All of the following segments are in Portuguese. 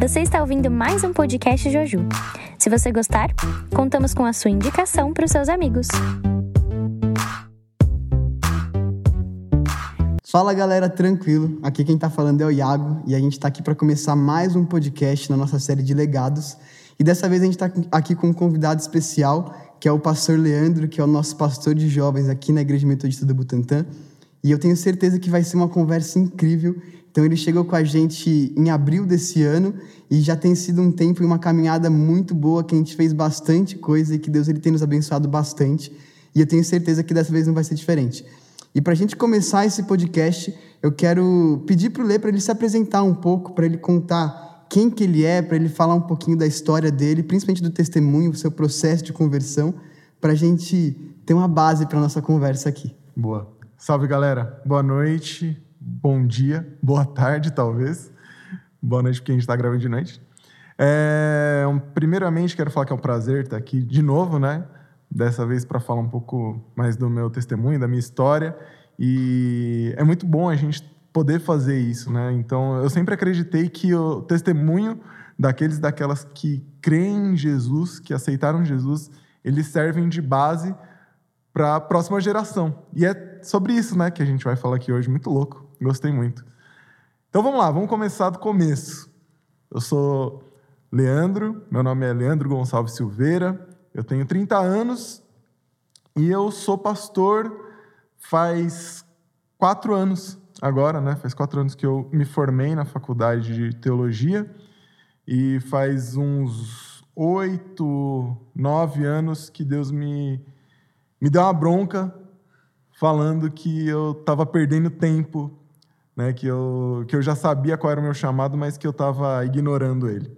Você está ouvindo mais um podcast Joju. Se você gostar, contamos com a sua indicação para os seus amigos. Fala galera, tranquilo? Aqui quem tá falando é o Iago e a gente tá aqui para começar mais um podcast na nossa série de legados. E dessa vez a gente tá aqui com um convidado especial, que é o pastor Leandro, que é o nosso pastor de jovens aqui na Igreja Metodista do Butantã. E eu tenho certeza que vai ser uma conversa incrível. Então ele chegou com a gente em abril desse ano e já tem sido um tempo e uma caminhada muito boa que a gente fez bastante coisa e que Deus ele tem nos abençoado bastante. E eu tenho certeza que dessa vez não vai ser diferente. E para a gente começar esse podcast, eu quero pedir para o Lê para ele se apresentar um pouco, para ele contar quem que ele é, para ele falar um pouquinho da história dele, principalmente do testemunho, o seu processo de conversão, para a gente ter uma base para nossa conversa aqui. Boa. Salve, galera. Boa noite, bom dia, boa tarde, talvez. Boa noite, porque a gente está gravando de noite. É, primeiramente, quero falar que é um prazer estar aqui de novo, né? dessa vez para falar um pouco mais do meu testemunho, da minha história. E é muito bom a gente poder fazer isso, né? Então, eu sempre acreditei que o testemunho daqueles daquelas que creem em Jesus, que aceitaram Jesus, eles servem de base para a próxima geração. E é sobre isso, né, que a gente vai falar aqui hoje. Muito louco. Gostei muito. Então, vamos lá, vamos começar do começo. Eu sou Leandro, meu nome é Leandro Gonçalves Silveira, eu tenho 30 anos e eu sou pastor faz quatro anos agora, né? Faz quatro anos que eu me formei na faculdade de teologia e faz uns oito, nove anos que Deus me, me deu uma bronca falando que eu estava perdendo tempo, né? Que eu, que eu já sabia qual era o meu chamado, mas que eu estava ignorando ele.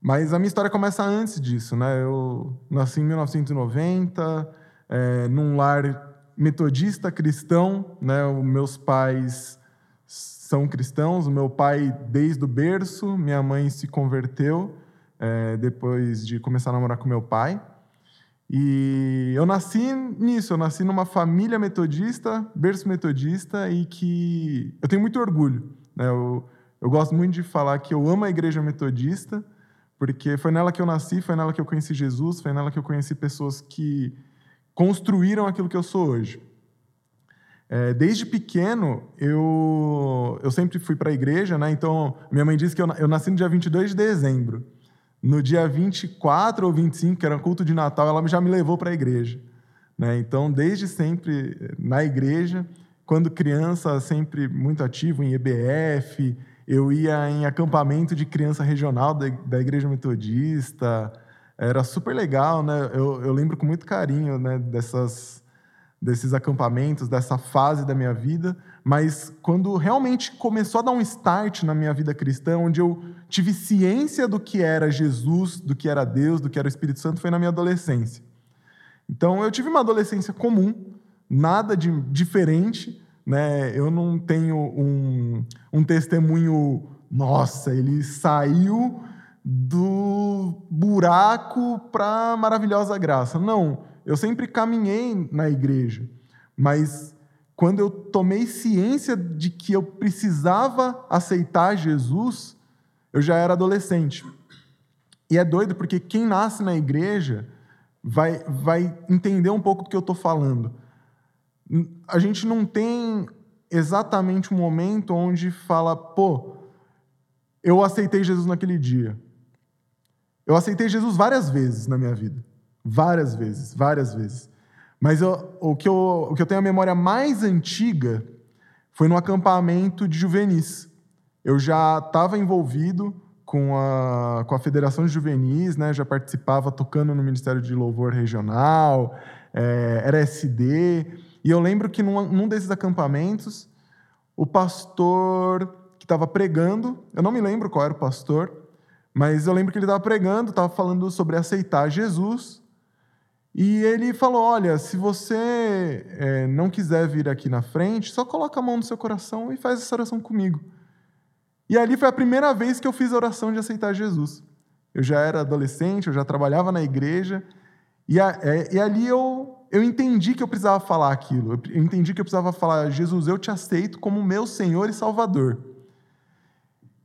Mas a minha história começa antes disso, né? Eu nasci em 1990, é, num lar metodista cristão, né? Os meus pais são cristãos. O meu pai, desde o berço, minha mãe se converteu é, depois de começar a namorar com meu pai. E eu nasci nisso, eu nasci numa família metodista, berço metodista, e que eu tenho muito orgulho. Né? Eu, eu gosto muito de falar que eu amo a igreja metodista, porque foi nela que eu nasci, foi nela que eu conheci Jesus, foi nela que eu conheci pessoas que construíram aquilo que eu sou hoje. É, desde pequeno, eu, eu sempre fui para a igreja, né? então minha mãe disse que eu, eu nasci no dia 22 de dezembro. No dia 24 ou 25, que era culto de Natal, ela já me levou para a igreja. Né? Então, desde sempre na igreja, quando criança, sempre muito ativo em EBF, eu ia em acampamento de criança regional da, da Igreja Metodista. Era super legal, né? Eu, eu lembro com muito carinho né, dessas, desses acampamentos, dessa fase da minha vida. Mas quando realmente começou a dar um start na minha vida cristã, onde eu tive ciência do que era Jesus, do que era Deus, do que era o Espírito Santo, foi na minha adolescência. Então eu tive uma adolescência comum, nada de diferente né? Eu não tenho um, um testemunho, nossa, ele saiu do buraco para maravilhosa graça. Não, eu sempre caminhei na igreja, mas quando eu tomei ciência de que eu precisava aceitar Jesus, eu já era adolescente. E é doido porque quem nasce na igreja vai, vai entender um pouco do que eu estou falando a gente não tem exatamente um momento onde fala, pô, eu aceitei Jesus naquele dia. Eu aceitei Jesus várias vezes na minha vida. Várias vezes, várias vezes. Mas eu, o, que eu, o que eu tenho a memória mais antiga foi no acampamento de juvenis. Eu já estava envolvido com a, com a Federação de Juvenis, né? já participava tocando no Ministério de Louvor Regional, é, era SD. E eu lembro que num, num desses acampamentos, o pastor que estava pregando, eu não me lembro qual era o pastor, mas eu lembro que ele estava pregando, estava falando sobre aceitar Jesus. E ele falou: Olha, se você é, não quiser vir aqui na frente, só coloca a mão no seu coração e faz essa oração comigo. E ali foi a primeira vez que eu fiz a oração de aceitar Jesus. Eu já era adolescente, eu já trabalhava na igreja, e, a, é, e ali eu eu entendi que eu precisava falar aquilo. Eu entendi que eu precisava falar, Jesus, eu te aceito como meu Senhor e Salvador.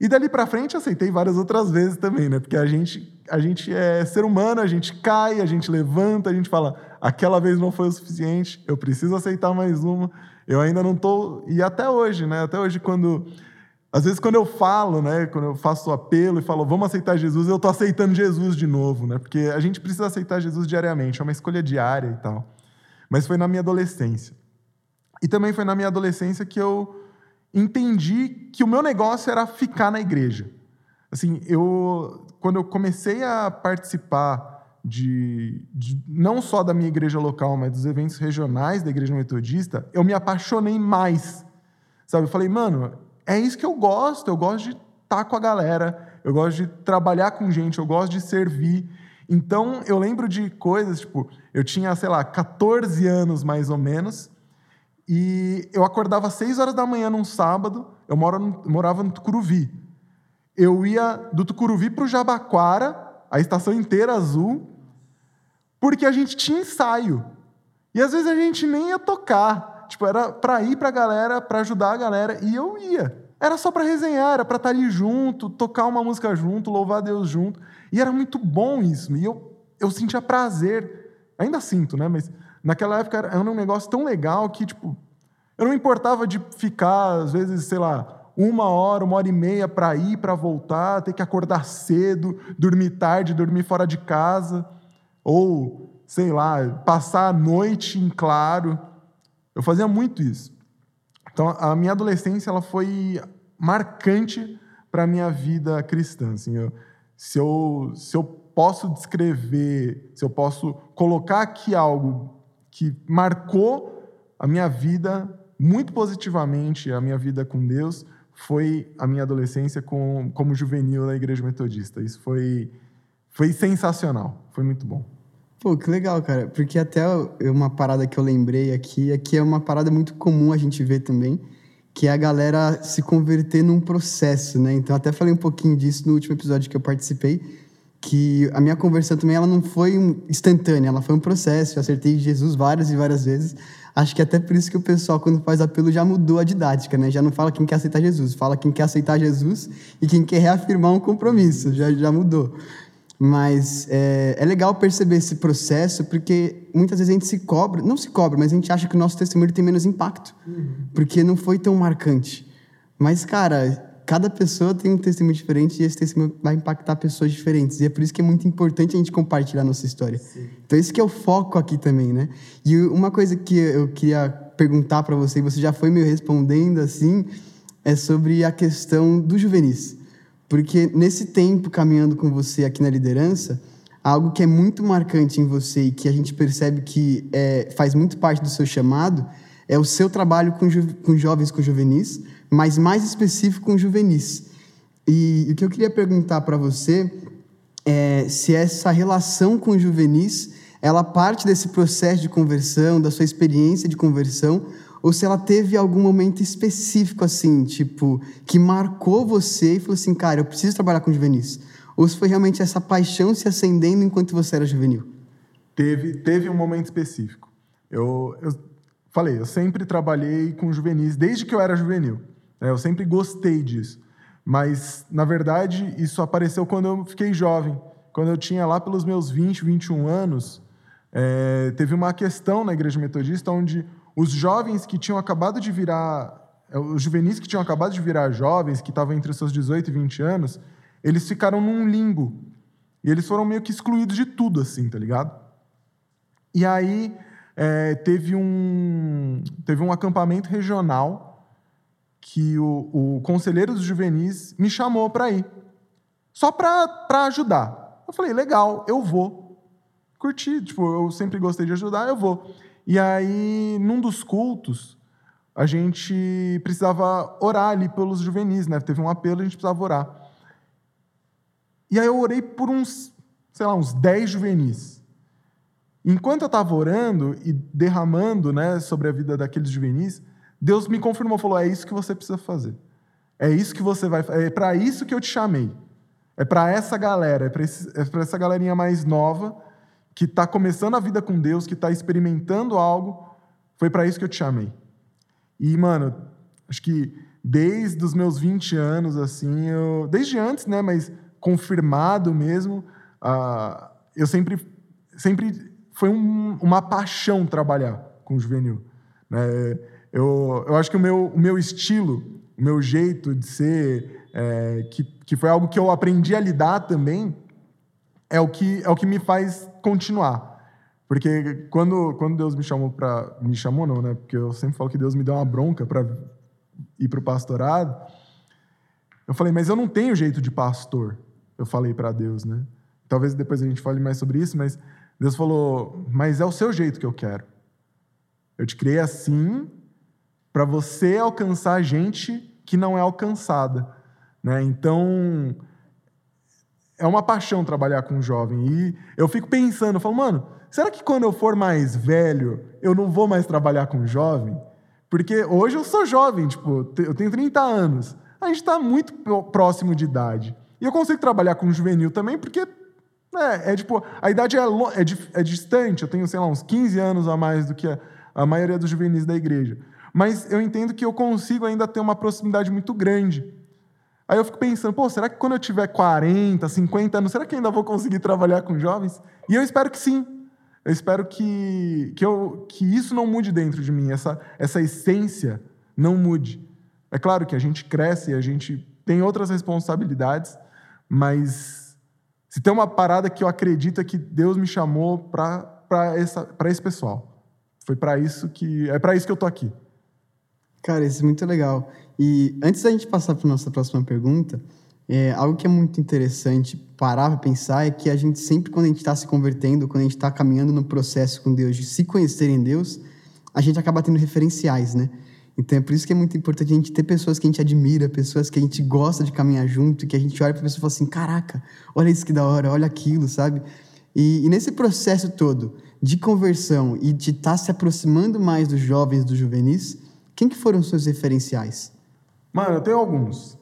E dali para frente aceitei várias outras vezes também, né? Porque a gente, a gente é ser humano, a gente cai, a gente levanta, a gente fala, aquela vez não foi o suficiente, eu preciso aceitar mais uma. Eu ainda não tô e até hoje, né? Até hoje quando às vezes quando eu falo, né, quando eu faço apelo e falo, vamos aceitar Jesus, eu tô aceitando Jesus de novo, né? Porque a gente precisa aceitar Jesus diariamente, é uma escolha diária e tal. Mas foi na minha adolescência. E também foi na minha adolescência que eu entendi que o meu negócio era ficar na igreja. Assim, eu quando eu comecei a participar de, de, não só da minha igreja local, mas dos eventos regionais da igreja metodista, eu me apaixonei mais. Sabe, eu falei, mano, é isso que eu gosto, eu gosto de estar tá com a galera, eu gosto de trabalhar com gente, eu gosto de servir. Então, eu lembro de coisas, tipo, eu tinha, sei lá, 14 anos mais ou menos, e eu acordava às 6 horas da manhã num sábado, eu no, morava no Tucuruvi. Eu ia do Tucuruvi para o Jabaquara, a estação inteira azul, porque a gente tinha ensaio. E às vezes a gente nem ia tocar. Tipo, era para ir para a galera, para ajudar a galera, e eu ia. Era só para resenhar, era para estar tá ali junto, tocar uma música junto, louvar a Deus junto. E era muito bom isso. E eu, eu sentia prazer. Ainda sinto, né? Mas Naquela época era um negócio tão legal que, tipo, eu não importava de ficar, às vezes, sei lá, uma hora, uma hora e meia para ir, para voltar, ter que acordar cedo, dormir tarde, dormir fora de casa, ou, sei lá, passar a noite em claro. Eu fazia muito isso. Então, a minha adolescência ela foi marcante para a minha vida cristã. Assim, eu, se, eu, se eu posso descrever, se eu posso colocar aqui algo que marcou a minha vida muito positivamente, a minha vida com Deus, foi a minha adolescência com, como juvenil na Igreja Metodista. Isso foi, foi sensacional, foi muito bom. Pô, que legal, cara. Porque até uma parada que eu lembrei aqui, aqui é uma parada muito comum a gente ver também, que é a galera se converter num processo, né? Então, até falei um pouquinho disso no último episódio que eu participei, que a minha conversão também ela não foi instantânea, ela foi um processo. Eu acertei Jesus várias e várias vezes. Acho que até por isso que o pessoal, quando faz apelo, já mudou a didática, né? Já não fala quem quer aceitar Jesus, fala quem quer aceitar Jesus e quem quer reafirmar um compromisso, já, já mudou. Mas é, é legal perceber esse processo, porque muitas vezes a gente se cobra, não se cobra, mas a gente acha que o nosso testemunho tem menos impacto, uhum. porque não foi tão marcante. Mas, cara, cada pessoa tem um testemunho diferente e esse testemunho vai impactar pessoas diferentes. E é por isso que é muito importante a gente compartilhar a nossa história. Sim. Então, esse que é o foco aqui também, né? E uma coisa que eu queria perguntar para você, e você já foi me respondendo assim, é sobre a questão do juvenis. Porque nesse tempo caminhando com você aqui na liderança, algo que é muito marcante em você e que a gente percebe que é, faz muito parte do seu chamado é o seu trabalho com, com jovens, com juvenis, mas mais específico com juvenis. E, e o que eu queria perguntar para você é se essa relação com juvenis ela parte desse processo de conversão, da sua experiência de conversão, ou se ela teve algum momento específico assim, tipo, que marcou você e falou assim, cara, eu preciso trabalhar com juvenis. Ou se foi realmente essa paixão se acendendo enquanto você era juvenil? Teve, teve um momento específico. Eu, eu falei, eu sempre trabalhei com juvenis desde que eu era juvenil. É, eu sempre gostei disso. Mas, na verdade, isso apareceu quando eu fiquei jovem. Quando eu tinha lá pelos meus 20, 21 anos, é, teve uma questão na igreja metodista onde os jovens que tinham acabado de virar, é, os juvenis que tinham acabado de virar jovens, que estavam entre os seus 18 e 20 anos, eles ficaram num limbo. E eles foram meio que excluídos de tudo, assim, tá ligado? E aí é, teve, um, teve um acampamento regional que o, o conselheiro dos juvenis me chamou para ir, só para ajudar. Eu falei, legal, eu vou. Curti, tipo, eu sempre gostei de ajudar, eu vou. E aí, num dos cultos, a gente precisava orar ali pelos juvenis, né? Teve um apelo, a gente precisava orar. E aí eu orei por uns, sei lá, uns 10 juvenis. Enquanto eu estava orando e derramando né, sobre a vida daqueles juvenis, Deus me confirmou, falou: é isso que você precisa fazer. É isso que você vai É para isso que eu te chamei. É para essa galera, é para é essa galerinha mais nova que está começando a vida com Deus, que está experimentando algo. Foi para isso que eu te chamei. E, mano, acho que desde os meus 20 anos, assim, eu, desde antes, né, mas confirmado mesmo, uh, eu sempre, sempre foi um, uma paixão trabalhar com o juvenil. Né? Eu, eu acho que o meu, o meu estilo, o meu jeito de ser, é, que, que foi algo que eu aprendi a lidar também, é o que, é o que me faz continuar. Porque quando, quando Deus me chamou para. Me chamou, não, né? Porque eu sempre falo que Deus me deu uma bronca para ir para o pastorado. Eu falei, mas eu não tenho jeito de pastor. Eu falei para Deus, né? Talvez depois a gente fale mais sobre isso, mas Deus falou, mas é o seu jeito que eu quero. Eu te criei assim para você alcançar gente que não é alcançada. Né? Então, é uma paixão trabalhar com jovem. E eu fico pensando, eu falo, mano, será que quando eu for mais velho, eu não vou mais trabalhar com jovem? Porque hoje eu sou jovem, tipo, eu tenho 30 anos. A gente está muito próximo de idade. E eu consigo trabalhar com juvenil também, porque é, é tipo, a idade é, é, é, distante, eu tenho, sei lá, uns 15 anos a mais do que a, a maioria dos juvenis da igreja. Mas eu entendo que eu consigo ainda ter uma proximidade muito grande. Aí eu fico pensando, pô, será que quando eu tiver 40, 50 anos, será que ainda vou conseguir trabalhar com jovens? E eu espero que sim. Eu espero que, que, eu, que isso não mude dentro de mim, essa, essa essência não mude. É claro que a gente cresce, a gente tem outras responsabilidades, mas se tem uma parada que eu acredito é que Deus me chamou para esse pessoal. Foi para isso que é para isso que eu tô aqui. Cara, isso é muito legal. E antes da gente passar para nossa próxima pergunta, é, algo que é muito interessante parar para pensar é que a gente sempre, quando a gente está se convertendo, quando a gente está caminhando no processo com Deus, de se conhecer em Deus, a gente acaba tendo referenciais, né? Então é por isso que é muito importante a gente ter pessoas que a gente admira, pessoas que a gente gosta de caminhar junto, que a gente olha para a pessoa e fala assim: caraca, olha isso que da hora, olha aquilo, sabe? E, e nesse processo todo de conversão e de estar tá se aproximando mais dos jovens, dos juvenis, quem que foram os seus referenciais? Mano, eu tenho alguns.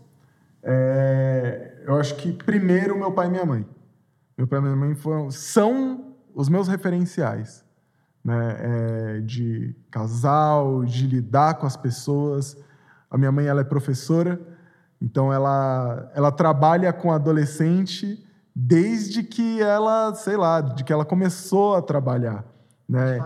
É, eu acho que primeiro meu pai e minha mãe. Meu pai e minha mãe foram, são os meus referenciais. Né? É, de casal, de lidar com as pessoas. A minha mãe ela é professora, então ela, ela trabalha com adolescente desde que ela, sei lá, de que ela começou a trabalhar. Né?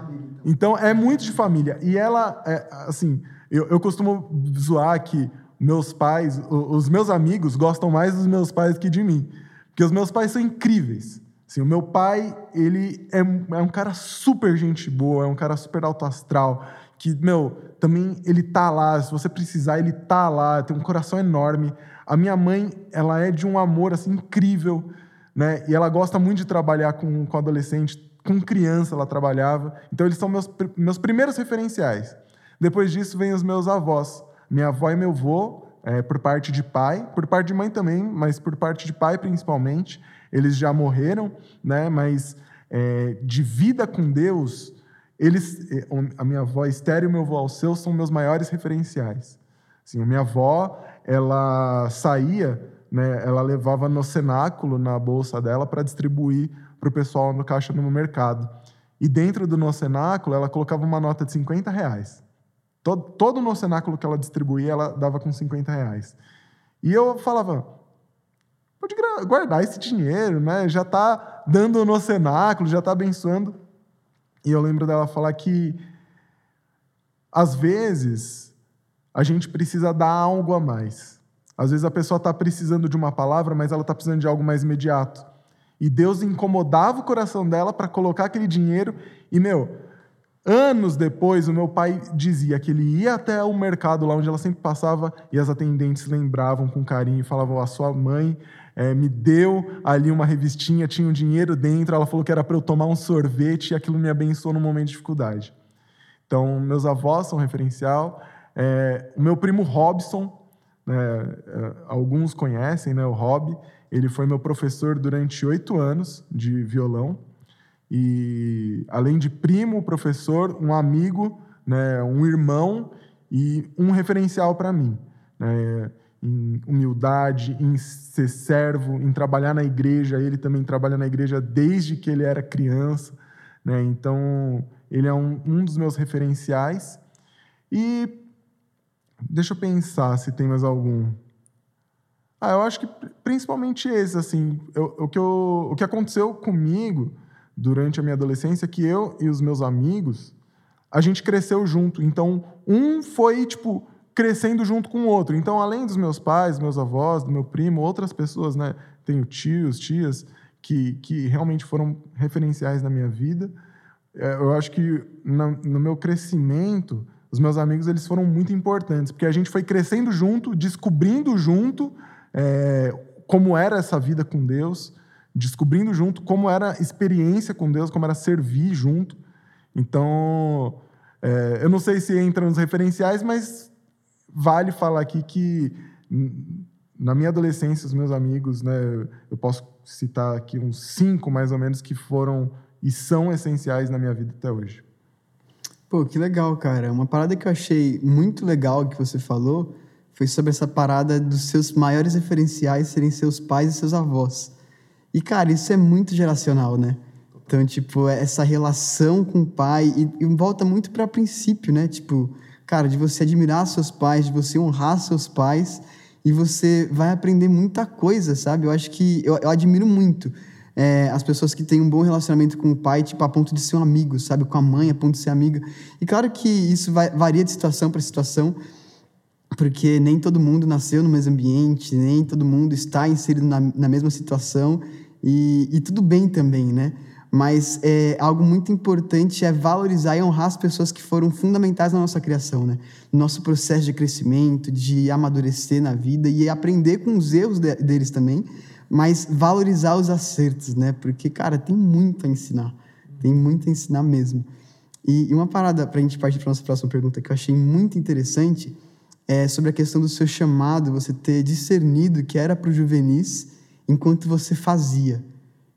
Então. então é muito de família. E ela, é, assim, eu, eu costumo zoar que meus pais, os meus amigos gostam mais dos meus pais que de mim. Porque os meus pais são incríveis. Assim, o meu pai, ele é, é um cara super gente boa, é um cara super alto astral, que, meu, também ele tá lá, se você precisar, ele tá lá, tem um coração enorme. A minha mãe, ela é de um amor, assim, incrível, né? E ela gosta muito de trabalhar com, com adolescente, com criança ela trabalhava. Então, eles são meus, meus primeiros referenciais. Depois disso, vem os meus avós. Minha avó e meu avô, é, por parte de pai, por parte de mãe também, mas por parte de pai principalmente, eles já morreram, né? Mas é, de vida com Deus, eles, é, a minha avó Esther e meu avô Alceu são meus maiores referenciais. Assim, a minha avó, ela saía, né? Ela levava no cenáculo na bolsa dela para distribuir para o pessoal no caixa no mercado. E dentro do nosso cenáculo, ela colocava uma nota de 50 reais. Todo, todo o cenáculo que ela distribuía, ela dava com 50 reais. E eu falava, pode guardar esse dinheiro, né? Já está dando no cenáculo, já está abençoando. E eu lembro dela falar que, às vezes, a gente precisa dar algo a mais. Às vezes a pessoa está precisando de uma palavra, mas ela está precisando de algo mais imediato. E Deus incomodava o coração dela para colocar aquele dinheiro. E, meu, Anos depois, o meu pai dizia que ele ia até o mercado lá onde ela sempre passava e as atendentes lembravam com carinho e falavam: A sua mãe é, me deu ali uma revistinha, tinha um dinheiro dentro, ela falou que era para eu tomar um sorvete e aquilo me abençoou no momento de dificuldade. Então, meus avós são referencial. É, o meu primo Robson, né, é, alguns conhecem, né, o Rob, ele foi meu professor durante oito anos de violão. E além de primo, professor, um amigo, né, um irmão e um referencial para mim. Né, em humildade, em ser servo, em trabalhar na igreja. Ele também trabalha na igreja desde que ele era criança. Né, então, ele é um, um dos meus referenciais. E deixa eu pensar se tem mais algum. Ah, eu acho que principalmente esse, assim, eu, o, que eu, o que aconteceu comigo durante a minha adolescência é que eu e os meus amigos, a gente cresceu junto. Então, um foi, tipo, crescendo junto com o outro. Então, além dos meus pais, meus avós, do meu primo, outras pessoas, né? Tenho tios, tias, que, que realmente foram referenciais na minha vida. É, eu acho que no, no meu crescimento, os meus amigos eles foram muito importantes, porque a gente foi crescendo junto, descobrindo junto é, como era essa vida com Deus, descobrindo junto como era a experiência com Deus, como era servir junto. Então, é, eu não sei se entra nos referenciais, mas vale falar aqui que na minha adolescência, os meus amigos, né, eu posso citar aqui uns cinco mais ou menos que foram e são essenciais na minha vida até hoje. Pô, que legal, cara. Uma parada que eu achei muito legal que você falou foi sobre essa parada dos seus maiores referenciais serem seus pais e seus avós. E, cara, isso é muito geracional, né? Então, tipo, essa relação com o pai, e, e volta muito para princípio, né? Tipo, cara, de você admirar seus pais, de você honrar seus pais, e você vai aprender muita coisa, sabe? Eu acho que, eu, eu admiro muito é, as pessoas que têm um bom relacionamento com o pai, tipo, a ponto de ser um amigo, sabe? Com a mãe, a ponto de ser amiga. E claro que isso vai, varia de situação para situação, porque nem todo mundo nasceu no mesmo ambiente, nem todo mundo está inserido na, na mesma situação, e, e, tudo bem também, né? Mas é, algo muito importante é valorizar e honrar as pessoas que foram fundamentais na nossa criação, né? No nosso processo de crescimento, de amadurecer na vida e aprender com os erros de, deles também, mas valorizar os acertos, né? Porque, cara, tem muito a ensinar, tem muito a ensinar mesmo. E, e uma parada para a gente partir para nossa próxima pergunta que eu achei muito interessante é, sobre a questão do seu chamado, você ter discernido que era para o juvenis enquanto você fazia,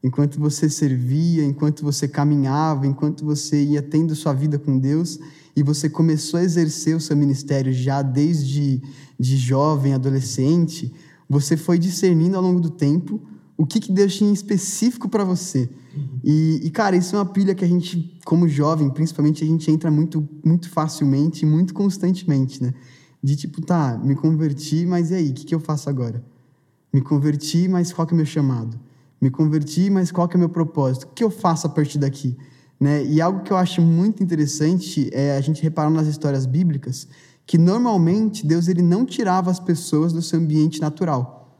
enquanto você servia, enquanto você caminhava, enquanto você ia tendo sua vida com Deus e você começou a exercer o seu ministério já desde de jovem, adolescente, você foi discernindo ao longo do tempo o que, que Deus tinha em específico para você. E, e, cara, isso é uma pilha que a gente, como jovem, principalmente, a gente entra muito, muito facilmente e muito constantemente, né? De tipo, tá, me converti, mas e aí, o que, que eu faço agora? Me converti, mas qual que é o meu chamado? Me converti, mas qual que é o meu propósito? O que eu faço a partir daqui? Né? E algo que eu acho muito interessante é a gente reparar nas histórias bíblicas que normalmente Deus ele não tirava as pessoas do seu ambiente natural.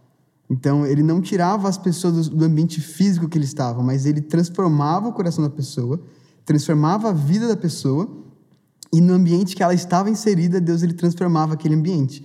Então, ele não tirava as pessoas do ambiente físico que ele estava, mas ele transformava o coração da pessoa, transformava a vida da pessoa e no ambiente que ela estava inserida, Deus ele transformava aquele ambiente.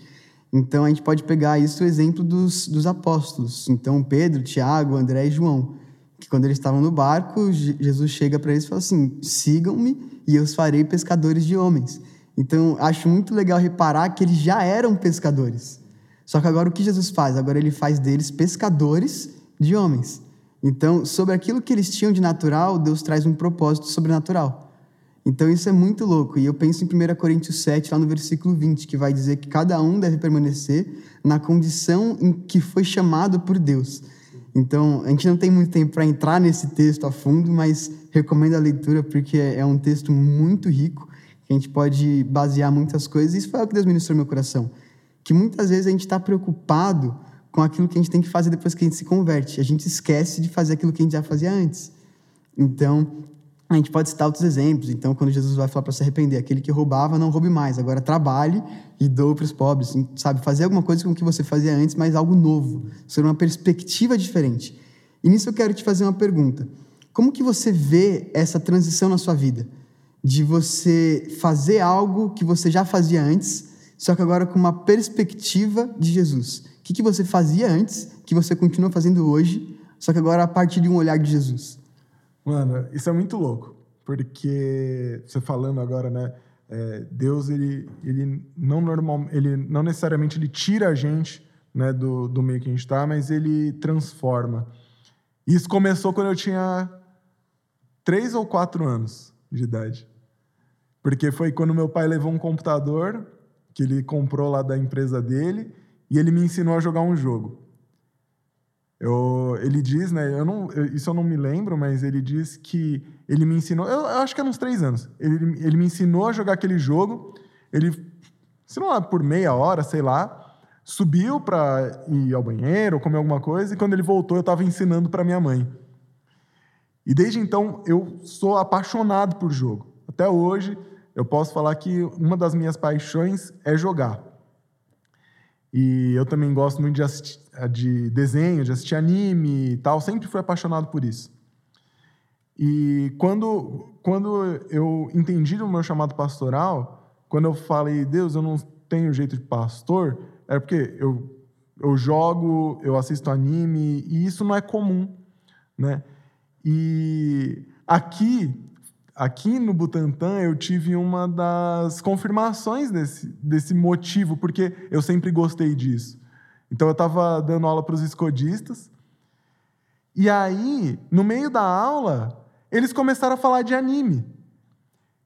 Então a gente pode pegar isso o exemplo dos, dos apóstolos. Então Pedro, Tiago, André e João, que quando eles estavam no barco, Jesus chega para eles e fala assim: sigam-me e eu os farei pescadores de homens. Então acho muito legal reparar que eles já eram pescadores. Só que agora o que Jesus faz? Agora ele faz deles pescadores de homens. Então, sobre aquilo que eles tinham de natural, Deus traz um propósito sobrenatural. Então isso é muito louco. E eu penso em 1 Coríntios 7, lá no versículo 20, que vai dizer que cada um deve permanecer na condição em que foi chamado por Deus. Então, a gente não tem muito tempo para entrar nesse texto a fundo, mas recomendo a leitura porque é um texto muito rico, que a gente pode basear muitas coisas. Isso foi o que Deus ministrou no meu coração. Que muitas vezes a gente está preocupado com aquilo que a gente tem que fazer depois que a gente se converte. A gente esquece de fazer aquilo que a gente já fazia antes. Então, a gente pode citar outros exemplos. Então, quando Jesus vai falar para se arrepender, aquele que roubava, não roube mais. Agora trabalhe e doe para os pobres. Sabe, fazer alguma coisa com o que você fazia antes, mas algo novo, sobre uma perspectiva diferente. E nisso eu quero te fazer uma pergunta. Como que você vê essa transição na sua vida? De você fazer algo que você já fazia antes, só que agora com uma perspectiva de Jesus. O que, que você fazia antes, que você continua fazendo hoje, só que agora a partir de um olhar de Jesus? Mano, isso é muito louco, porque você falando agora, né? É, Deus ele, ele não normal, ele não necessariamente ele tira a gente né, do, do meio que a gente está, mas ele transforma. Isso começou quando eu tinha três ou quatro anos de idade, porque foi quando meu pai levou um computador que ele comprou lá da empresa dele e ele me ensinou a jogar um jogo. Eu, ele diz, né? Eu não, eu, isso eu não me lembro, mas ele diz que ele me ensinou. Eu, eu acho que era uns três anos. Ele, ele me ensinou a jogar aquele jogo. Ele se não é por meia hora, sei lá, subiu para ir ao banheiro comer alguma coisa, e quando ele voltou, eu estava ensinando para minha mãe. E desde então eu sou apaixonado por jogo. Até hoje eu posso falar que uma das minhas paixões é jogar. E eu também gosto muito de, assistir, de desenho, de assistir anime e tal, sempre fui apaixonado por isso. E quando, quando eu entendi o meu chamado pastoral, quando eu falei, Deus, eu não tenho jeito de pastor, é porque eu, eu jogo, eu assisto anime, e isso não é comum, né? E aqui, aqui no Butantã, eu tive uma das confirmações desse, desse motivo, porque eu sempre gostei disso. Então, eu estava dando aula para os escodistas, e aí, no meio da aula, eles começaram a falar de anime.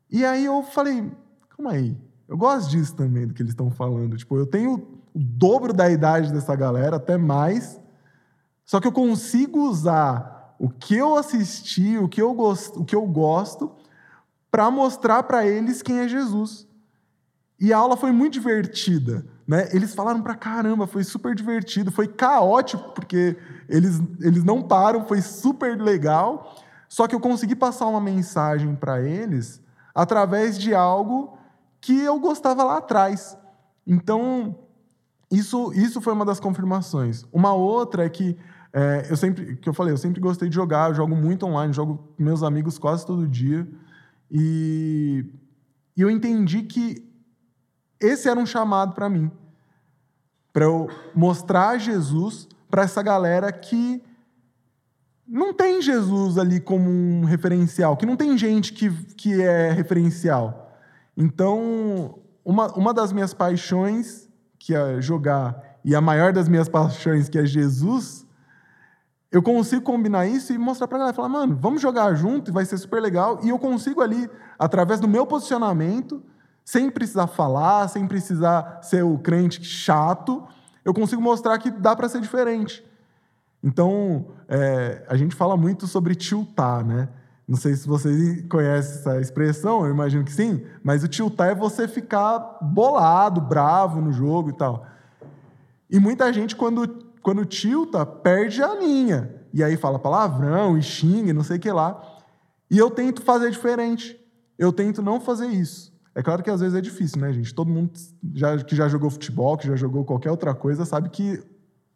E aí eu falei, calma aí, eu gosto disso também, do que eles estão falando. Tipo, eu tenho o dobro da idade dessa galera, até mais, só que eu consigo usar o que eu assisti, o que eu gosto, o que eu gosto para mostrar para eles quem é Jesus. E a aula foi muito divertida, né? Eles falaram para caramba, foi super divertido, foi caótico porque eles, eles não param, foi super legal. Só que eu consegui passar uma mensagem para eles através de algo que eu gostava lá atrás. Então, isso, isso foi uma das confirmações. Uma outra é que é, eu sempre, que eu falei, eu sempre gostei de jogar, eu jogo muito online, jogo com meus amigos quase todo dia. E, e eu entendi que esse era um chamado para mim, para eu mostrar Jesus para essa galera que não tem Jesus ali como um referencial, que não tem gente que, que é referencial. Então, uma, uma das minhas paixões, que é jogar, e a maior das minhas paixões, que é Jesus, eu consigo combinar isso e mostrar para a galera, falar, mano, vamos jogar junto e vai ser super legal. E eu consigo ali, através do meu posicionamento, sem precisar falar, sem precisar ser o crente chato, eu consigo mostrar que dá para ser diferente. Então, é, a gente fala muito sobre tiltar, né? Não sei se vocês conhecem essa expressão, eu imagino que sim, mas o tiltar é você ficar bolado, bravo no jogo e tal. E muita gente, quando quando tilta, perde a linha. E aí fala palavrão e xinga não sei o que lá. E eu tento fazer diferente. Eu tento não fazer isso. É claro que às vezes é difícil, né, gente? Todo mundo já, que já jogou futebol, que já jogou qualquer outra coisa, sabe que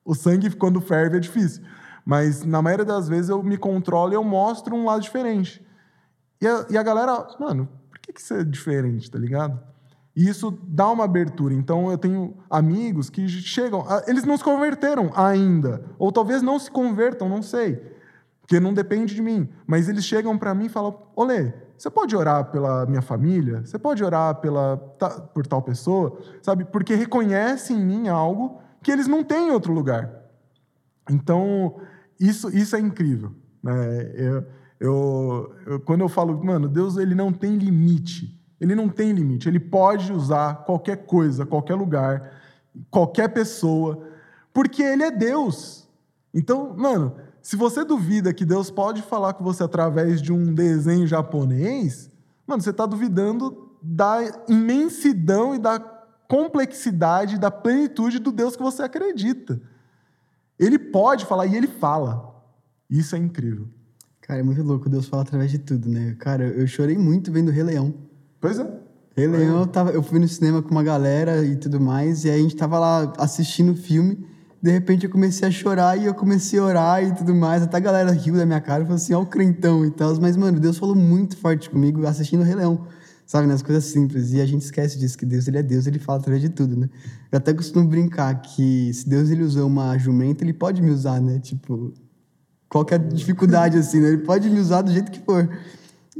o sangue, quando ferve, é difícil. Mas na maioria das vezes eu me controlo e eu mostro um lado diferente. E a, e a galera, mano, por que, que isso é diferente, tá ligado? E isso dá uma abertura. Então, eu tenho amigos que chegam, ah, eles não se converteram ainda, ou talvez não se convertam, não sei, porque não depende de mim. Mas eles chegam para mim e falam: Olê, você pode orar pela minha família? Você pode orar pela, por tal pessoa? Sabe? Porque reconhecem em mim algo que eles não têm em outro lugar. Então, isso, isso é incrível. Né? Eu, eu, eu, quando eu falo, mano, Deus ele não tem limite. Ele não tem limite. Ele pode usar qualquer coisa, qualquer lugar, qualquer pessoa, porque ele é Deus. Então, mano, se você duvida que Deus pode falar com você através de um desenho japonês, mano, você está duvidando da imensidão e da complexidade, da plenitude do Deus que você acredita. Ele pode falar e ele fala. Isso é incrível. Cara, é muito louco. Deus fala através de tudo, né? Cara, eu chorei muito vendo o Rei Leão. Pois é. Rei Leão, eu, tava, eu fui no cinema com uma galera e tudo mais, e aí a gente tava lá assistindo o filme, de repente eu comecei a chorar e eu comecei a orar e tudo mais, até a galera riu da minha cara e falou assim, ó o crentão e tal, mas, mano, Deus falou muito forte comigo assistindo o Rei Leão, sabe, nas coisas simples, e a gente esquece disso, que Deus, ele é Deus, ele fala através de tudo, né? Eu até costumo brincar que se Deus, ele usou uma jumenta, ele pode me usar, né? Tipo, qualquer dificuldade, assim, né? Ele pode me usar do jeito que for.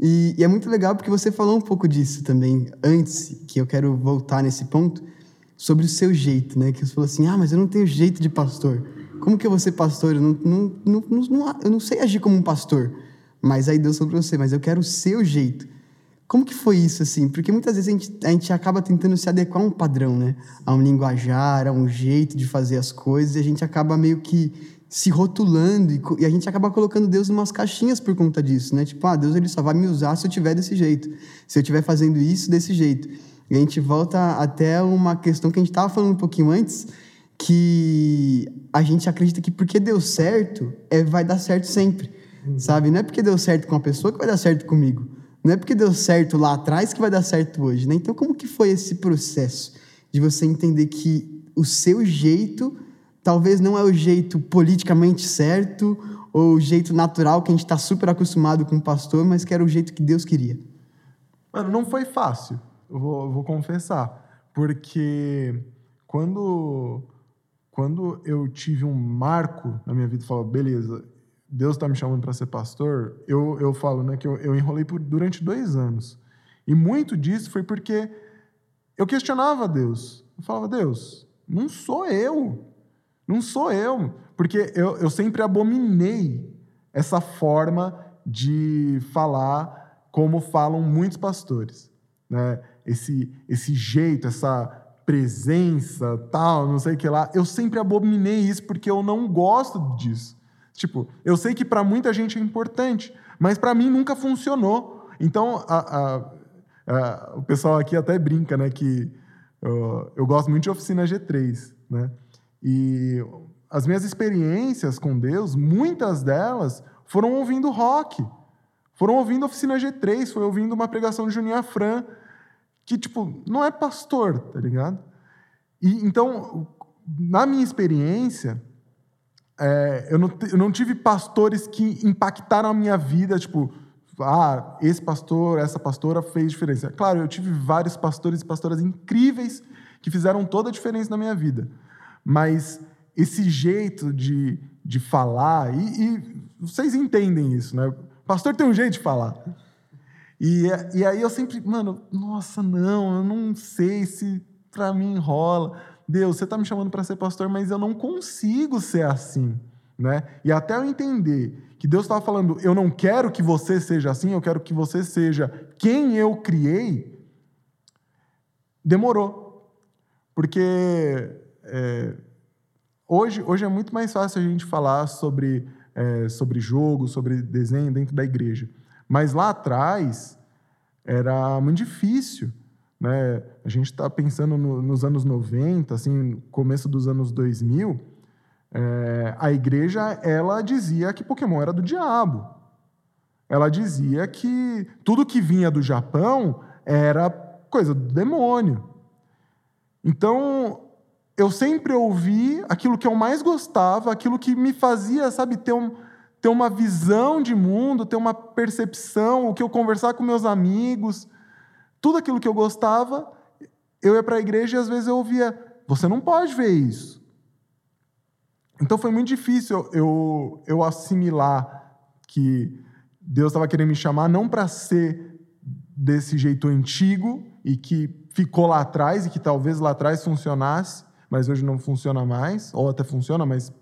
E, e, é muito legal porque você falou um pouco disso também antes, que eu quero voltar nesse ponto, sobre o seu jeito, né? Que você falou assim: ah, mas eu não tenho jeito de pastor. Como que eu vou ser pastor? Eu não, não, não, não, eu não sei agir como um pastor. Mas aí Deus falou você: mas eu quero o seu jeito. Como que foi isso, assim? Porque muitas vezes a gente, a gente acaba tentando se adequar a um padrão, né? A um linguajar, a um jeito de fazer as coisas, e a gente acaba meio que se rotulando e, e, a gente acaba colocando Deus em umas caixinhas por conta disso, né? Tipo, ah, Deus ele só vai me usar se eu tiver desse jeito, se eu estiver fazendo isso desse jeito. E a gente volta até uma questão que a gente estava falando um pouquinho antes, que a gente acredita que porque deu certo, é, vai dar certo sempre, uhum. sabe? Não é porque deu certo com uma pessoa que vai dar certo comigo. Não é porque deu certo lá atrás que vai dar certo hoje, né? Então, como que foi esse processo de você entender que o seu jeito talvez não é o jeito politicamente certo ou o jeito natural que a gente está super acostumado com o pastor, mas que era o jeito que Deus queria? Mano, não foi fácil, eu vou, eu vou confessar, porque quando quando eu tive um marco na minha vida falou, beleza, Deus está me chamando para ser pastor, eu, eu falo né, que eu, eu enrolei por, durante dois anos. E muito disso foi porque eu questionava Deus. Eu falava, Deus, não sou eu. Não sou eu. Porque eu, eu sempre abominei essa forma de falar como falam muitos pastores. Né? Esse, esse jeito, essa presença, tal, não sei o que lá. Eu sempre abominei isso porque eu não gosto disso. Tipo, eu sei que para muita gente é importante, mas para mim nunca funcionou. Então, a, a, a, o pessoal aqui até brinca, né, que uh, eu gosto muito de oficina G3, né? E as minhas experiências com Deus, muitas delas foram ouvindo rock, foram ouvindo oficina G3, foi ouvindo uma pregação de Juninho Afran, que tipo não é pastor, tá ligado? E então, na minha experiência, é, eu, não, eu não tive pastores que impactaram a minha vida, tipo ah, esse pastor, essa pastora fez diferença. Claro, eu tive vários pastores e pastoras incríveis que fizeram toda a diferença na minha vida. Mas esse jeito de, de falar, e, e vocês entendem isso, né? pastor tem um jeito de falar. E, e aí eu sempre, mano, nossa, não, eu não sei se para mim rola. Deus, você está me chamando para ser pastor, mas eu não consigo ser assim. Né? E até eu entender que Deus estava falando, eu não quero que você seja assim, eu quero que você seja quem eu criei, demorou. Porque é, hoje, hoje é muito mais fácil a gente falar sobre, é, sobre jogo, sobre desenho dentro da igreja. Mas lá atrás era muito difícil. Né? A gente está pensando no, nos anos 90, assim, começo dos anos 2000, é, a igreja ela dizia que Pokémon era do diabo. Ela dizia que tudo que vinha do Japão era coisa do demônio. Então, eu sempre ouvi aquilo que eu mais gostava, aquilo que me fazia, sabe, ter, um, ter uma visão de mundo, ter uma percepção, o que eu conversar com meus amigos, tudo aquilo que eu gostava, eu ia para a igreja e às vezes eu ouvia: você não pode ver isso. Então foi muito difícil eu, eu assimilar que Deus estava querendo me chamar não para ser desse jeito antigo e que ficou lá atrás e que talvez lá atrás funcionasse, mas hoje não funciona mais, ou até funciona, mas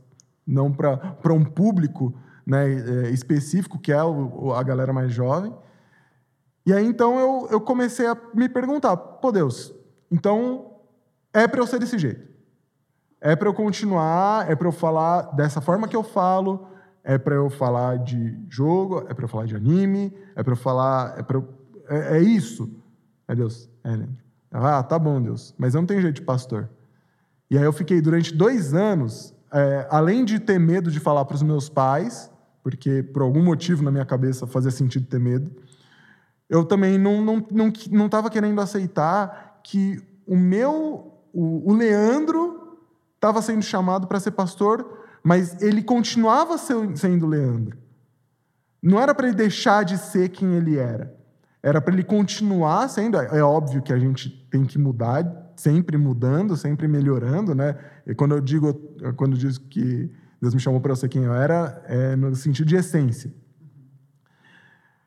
não para um público né, é, específico, que é o, a galera mais jovem. E aí então eu, eu comecei a me perguntar: pô, Deus, então é para eu ser desse jeito? É para eu continuar, é para eu falar dessa forma que eu falo, é para eu falar de jogo, é para eu falar de anime, é para eu falar. É, pra eu, é, é, isso. É Deus. É, Leandro. Ah, tá bom, Deus. Mas eu não tenho jeito de pastor. E aí eu fiquei durante dois anos, é, além de ter medo de falar para os meus pais, porque por algum motivo na minha cabeça fazia sentido ter medo, eu também não estava não, não, não querendo aceitar que o meu, o, o Leandro estava sendo chamado para ser pastor, mas ele continuava sendo Leandro. Não era para ele deixar de ser quem ele era. Era para ele continuar sendo. É óbvio que a gente tem que mudar, sempre mudando, sempre melhorando, né? E quando eu digo, quando eu digo que Deus me chamou para ser quem eu era, é no sentido de essência.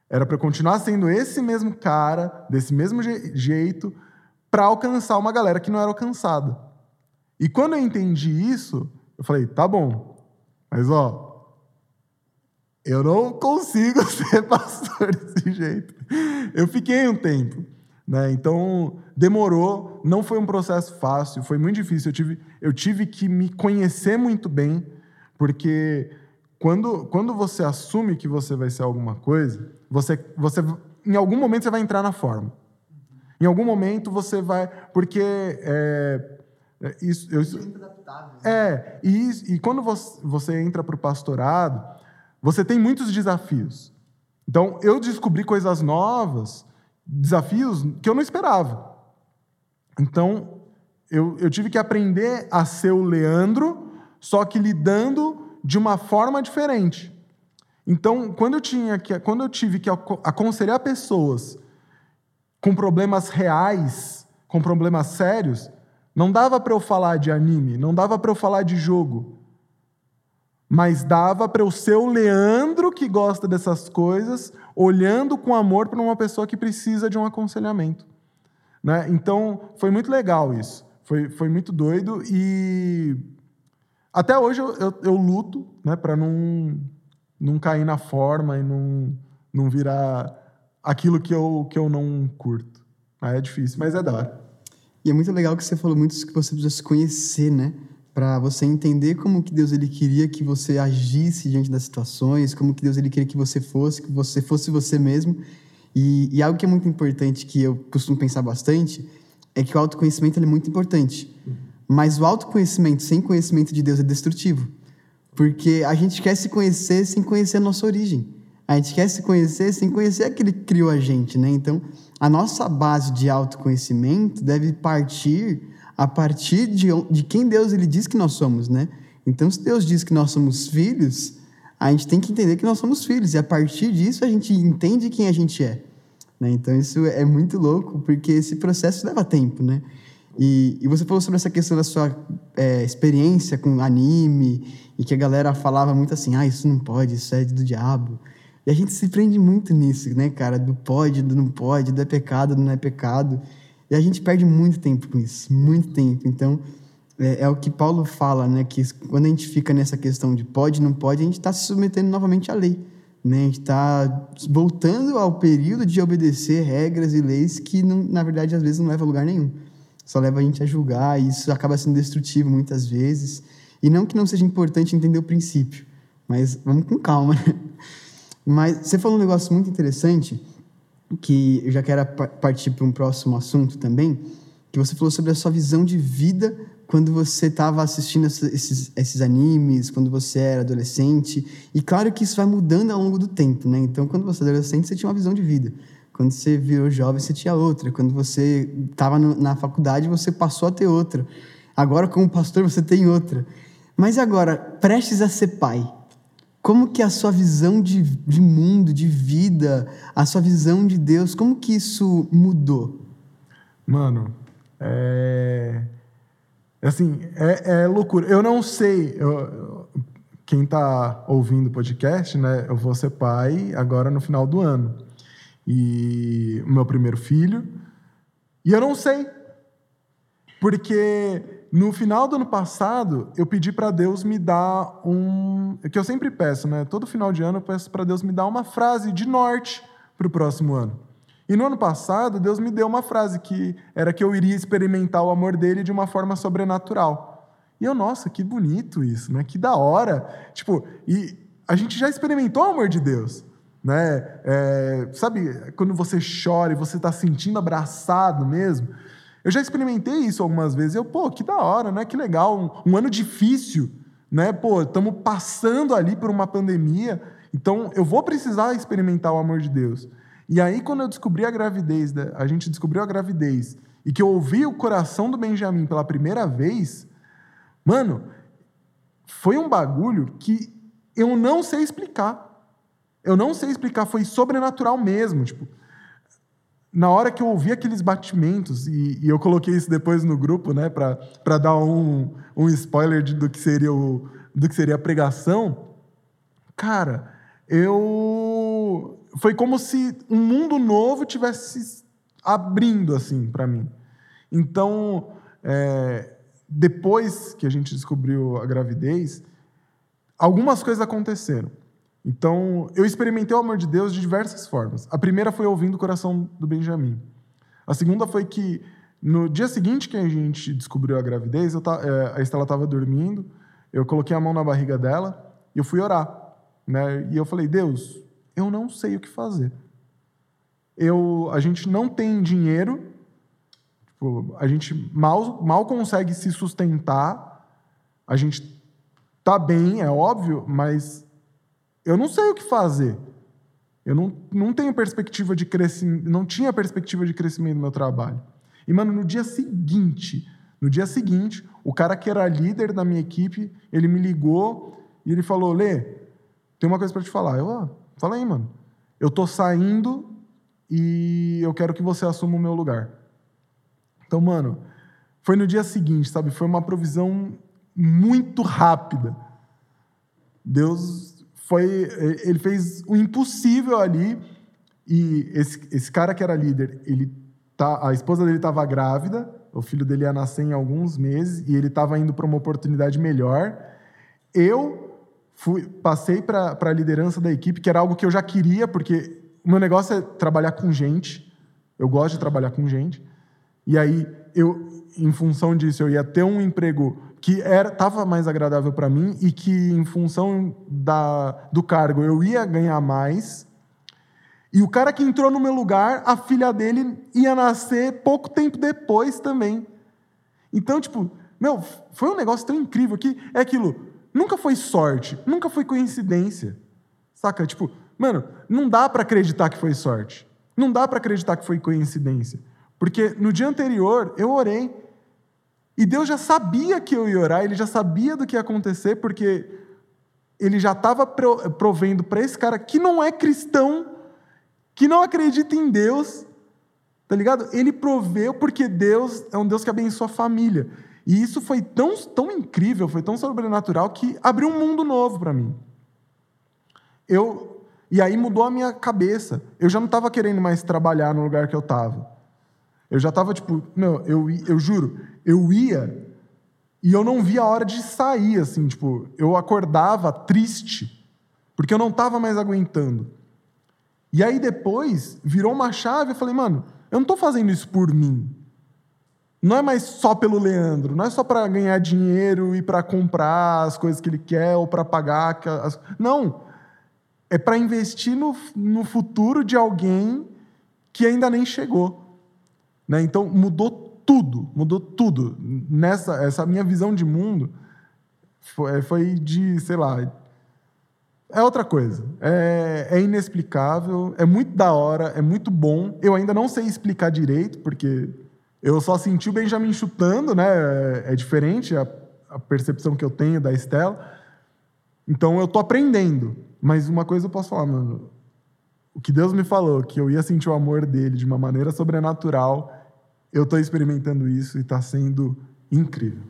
Era para continuar sendo esse mesmo cara, desse mesmo jeito, para alcançar uma galera que não era alcançada. E quando eu entendi isso, eu falei, tá bom, mas ó, eu não consigo ser pastor desse jeito. Eu fiquei um tempo, né? Então demorou, não foi um processo fácil, foi muito difícil. Eu tive, eu tive que me conhecer muito bem, porque quando, quando você assume que você vai ser alguma coisa, você, você em algum momento você vai entrar na forma. Em algum momento você vai. Porque. É, é isso, eu, é, e, e quando você, você entra para o pastorado, você tem muitos desafios. Então, eu descobri coisas novas, desafios que eu não esperava. Então, eu, eu tive que aprender a ser o Leandro, só que lidando de uma forma diferente. Então, quando eu, tinha que, quando eu tive que aconselhar pessoas com problemas reais, com problemas sérios, não dava para eu falar de anime, não dava para eu falar de jogo. Mas dava para o Leandro que gosta dessas coisas, olhando com amor para uma pessoa que precisa de um aconselhamento. Né? Então, foi muito legal isso. Foi, foi muito doido e até hoje eu, eu, eu luto né, para não, não cair na forma e não, não virar aquilo que eu, que eu não curto. Aí é difícil, mas é da hora. E é muito legal que você falou muito que você precisa se conhecer, né? Para você entender como que Deus ele queria que você agisse diante das situações, como que Deus ele queria que você fosse, que você fosse você mesmo. E, e algo que é muito importante, que eu costumo pensar bastante, é que o autoconhecimento é muito importante. Mas o autoconhecimento sem conhecimento de Deus é destrutivo. Porque a gente quer se conhecer sem conhecer a nossa origem. A gente quer se conhecer sem conhecer aquele que criou a gente, né? Então, a nossa base de autoconhecimento deve partir a partir de, de quem Deus ele diz que nós somos, né? Então, se Deus diz que nós somos filhos, a gente tem que entender que nós somos filhos. E a partir disso, a gente entende quem a gente é. Né? Então, isso é muito louco, porque esse processo leva tempo, né? E, e você falou sobre essa questão da sua é, experiência com anime, e que a galera falava muito assim, ah, isso não pode, isso é do diabo. E a gente se prende muito nisso, né, cara? Do pode, do não pode, do é pecado, do não é pecado. E a gente perde muito tempo com isso, muito tempo. Então, é, é o que Paulo fala, né? Que quando a gente fica nessa questão de pode, não pode, a gente está se submetendo novamente à lei. Né? A gente está voltando ao período de obedecer regras e leis que, não, na verdade, às vezes não leva a lugar nenhum. Só leva a gente a julgar e isso acaba sendo destrutivo muitas vezes. E não que não seja importante entender o princípio, mas vamos com calma. Né? Mas você falou um negócio muito interessante, que eu já quero partir para um próximo assunto também, que você falou sobre a sua visão de vida quando você estava assistindo esses, esses animes, quando você era adolescente. E claro que isso vai mudando ao longo do tempo, né? Então, quando você era adolescente, você tinha uma visão de vida. Quando você virou jovem, você tinha outra. Quando você estava na faculdade, você passou a ter outra. Agora, como pastor, você tem outra. Mas agora, prestes a ser pai, como que a sua visão de, de mundo, de vida, a sua visão de Deus, como que isso mudou? Mano, é... Assim, é, é loucura. Eu não sei... Eu, quem está ouvindo o podcast, né? Eu vou ser pai agora no final do ano. E o meu primeiro filho. E eu não sei. Porque no final do ano passado, eu pedi para Deus me dar um. que eu sempre peço, né? Todo final de ano eu peço para Deus me dar uma frase de norte para o próximo ano. E no ano passado, Deus me deu uma frase que era que eu iria experimentar o amor dele de uma forma sobrenatural. E eu, nossa, que bonito isso, né? Que da hora. Tipo, e a gente já experimentou o amor de Deus. Né? É, sabe, quando você chora e você está sentindo abraçado mesmo? Eu já experimentei isso algumas vezes. Eu, pô, que da hora, né? Que legal. Um, um ano difícil, né? Pô, estamos passando ali por uma pandemia. Então, eu vou precisar experimentar o amor de Deus. E aí, quando eu descobri a gravidez, a gente descobriu a gravidez, e que eu ouvi o coração do Benjamin pela primeira vez, mano, foi um bagulho que eu não sei explicar. Eu não sei explicar, foi sobrenatural mesmo. Tipo, na hora que eu ouvi aqueles batimentos, e, e eu coloquei isso depois no grupo, né, para dar um, um spoiler de, do, que seria o, do que seria a pregação, cara, eu. Foi como se um mundo novo tivesse abrindo, assim, para mim. Então, é, depois que a gente descobriu a gravidez, algumas coisas aconteceram. Então, eu experimentei o amor de Deus de diversas formas. A primeira foi ouvindo o coração do Benjamin. A segunda foi que, no dia seguinte que a gente descobriu a gravidez, eu, é, a Estela estava dormindo, eu coloquei a mão na barriga dela e eu fui orar. Né? E eu falei, Deus, eu não sei o que fazer. Eu, a gente não tem dinheiro Tipo, a gente mal, mal consegue se sustentar, a gente tá bem, é óbvio, mas eu não sei o que fazer. Eu não, não tenho perspectiva de crescimento, não tinha perspectiva de crescimento no meu trabalho. E, mano, no dia seguinte, no dia seguinte, o cara que era líder da minha equipe, ele me ligou e ele falou: Lê, tem uma coisa para te falar. Eu, ah, fala aí, mano. Eu tô saindo e eu quero que você assuma o meu lugar. Então, mano, foi no dia seguinte, sabe? Foi uma provisão muito rápida. Deus foi, ele fez o impossível ali e esse, esse cara que era líder, ele tá, a esposa dele estava grávida, o filho dele ia nascer em alguns meses e ele estava indo para uma oportunidade melhor. Eu fui, passei para a liderança da equipe, que era algo que eu já queria, porque o meu negócio é trabalhar com gente. Eu gosto de trabalhar com gente. E aí, eu, em função disso, eu ia ter um emprego que estava mais agradável para mim e que, em função da, do cargo, eu ia ganhar mais. E o cara que entrou no meu lugar, a filha dele ia nascer pouco tempo depois também. Então, tipo, meu, foi um negócio tão incrível que é aquilo. Nunca foi sorte, nunca foi coincidência. Saca? Tipo, mano, não dá para acreditar que foi sorte. Não dá para acreditar que foi coincidência. Porque no dia anterior eu orei. E Deus já sabia que eu ia orar, ele já sabia do que ia acontecer, porque ele já estava provendo para esse cara que não é cristão, que não acredita em Deus, tá ligado? Ele proveu porque Deus é um Deus que abençoa a família. E isso foi tão, tão incrível, foi tão sobrenatural que abriu um mundo novo para mim. Eu e aí mudou a minha cabeça. Eu já não estava querendo mais trabalhar no lugar que eu estava. Eu já estava tipo, meu, eu, eu juro, eu ia e eu não via a hora de sair, assim, tipo, eu acordava triste, porque eu não estava mais aguentando. E aí depois virou uma chave, eu falei, mano, eu não estou fazendo isso por mim. Não é mais só pelo Leandro, não é só para ganhar dinheiro e para comprar as coisas que ele quer ou para pagar. As... Não. É para investir no, no futuro de alguém que ainda nem chegou. Né? Então mudou tudo, mudou tudo. Nessa essa minha visão de mundo foi, foi de, sei lá, é outra coisa. É, é, inexplicável, é muito da hora, é muito bom. Eu ainda não sei explicar direito, porque eu só senti o Benjamin chutando, né? É, é diferente a, a, percepção que eu tenho da Estela. Então eu tô aprendendo. Mas uma coisa eu posso falar, mano. O que Deus me falou, que eu ia sentir o amor dele de uma maneira sobrenatural, eu estou experimentando isso e está sendo incrível.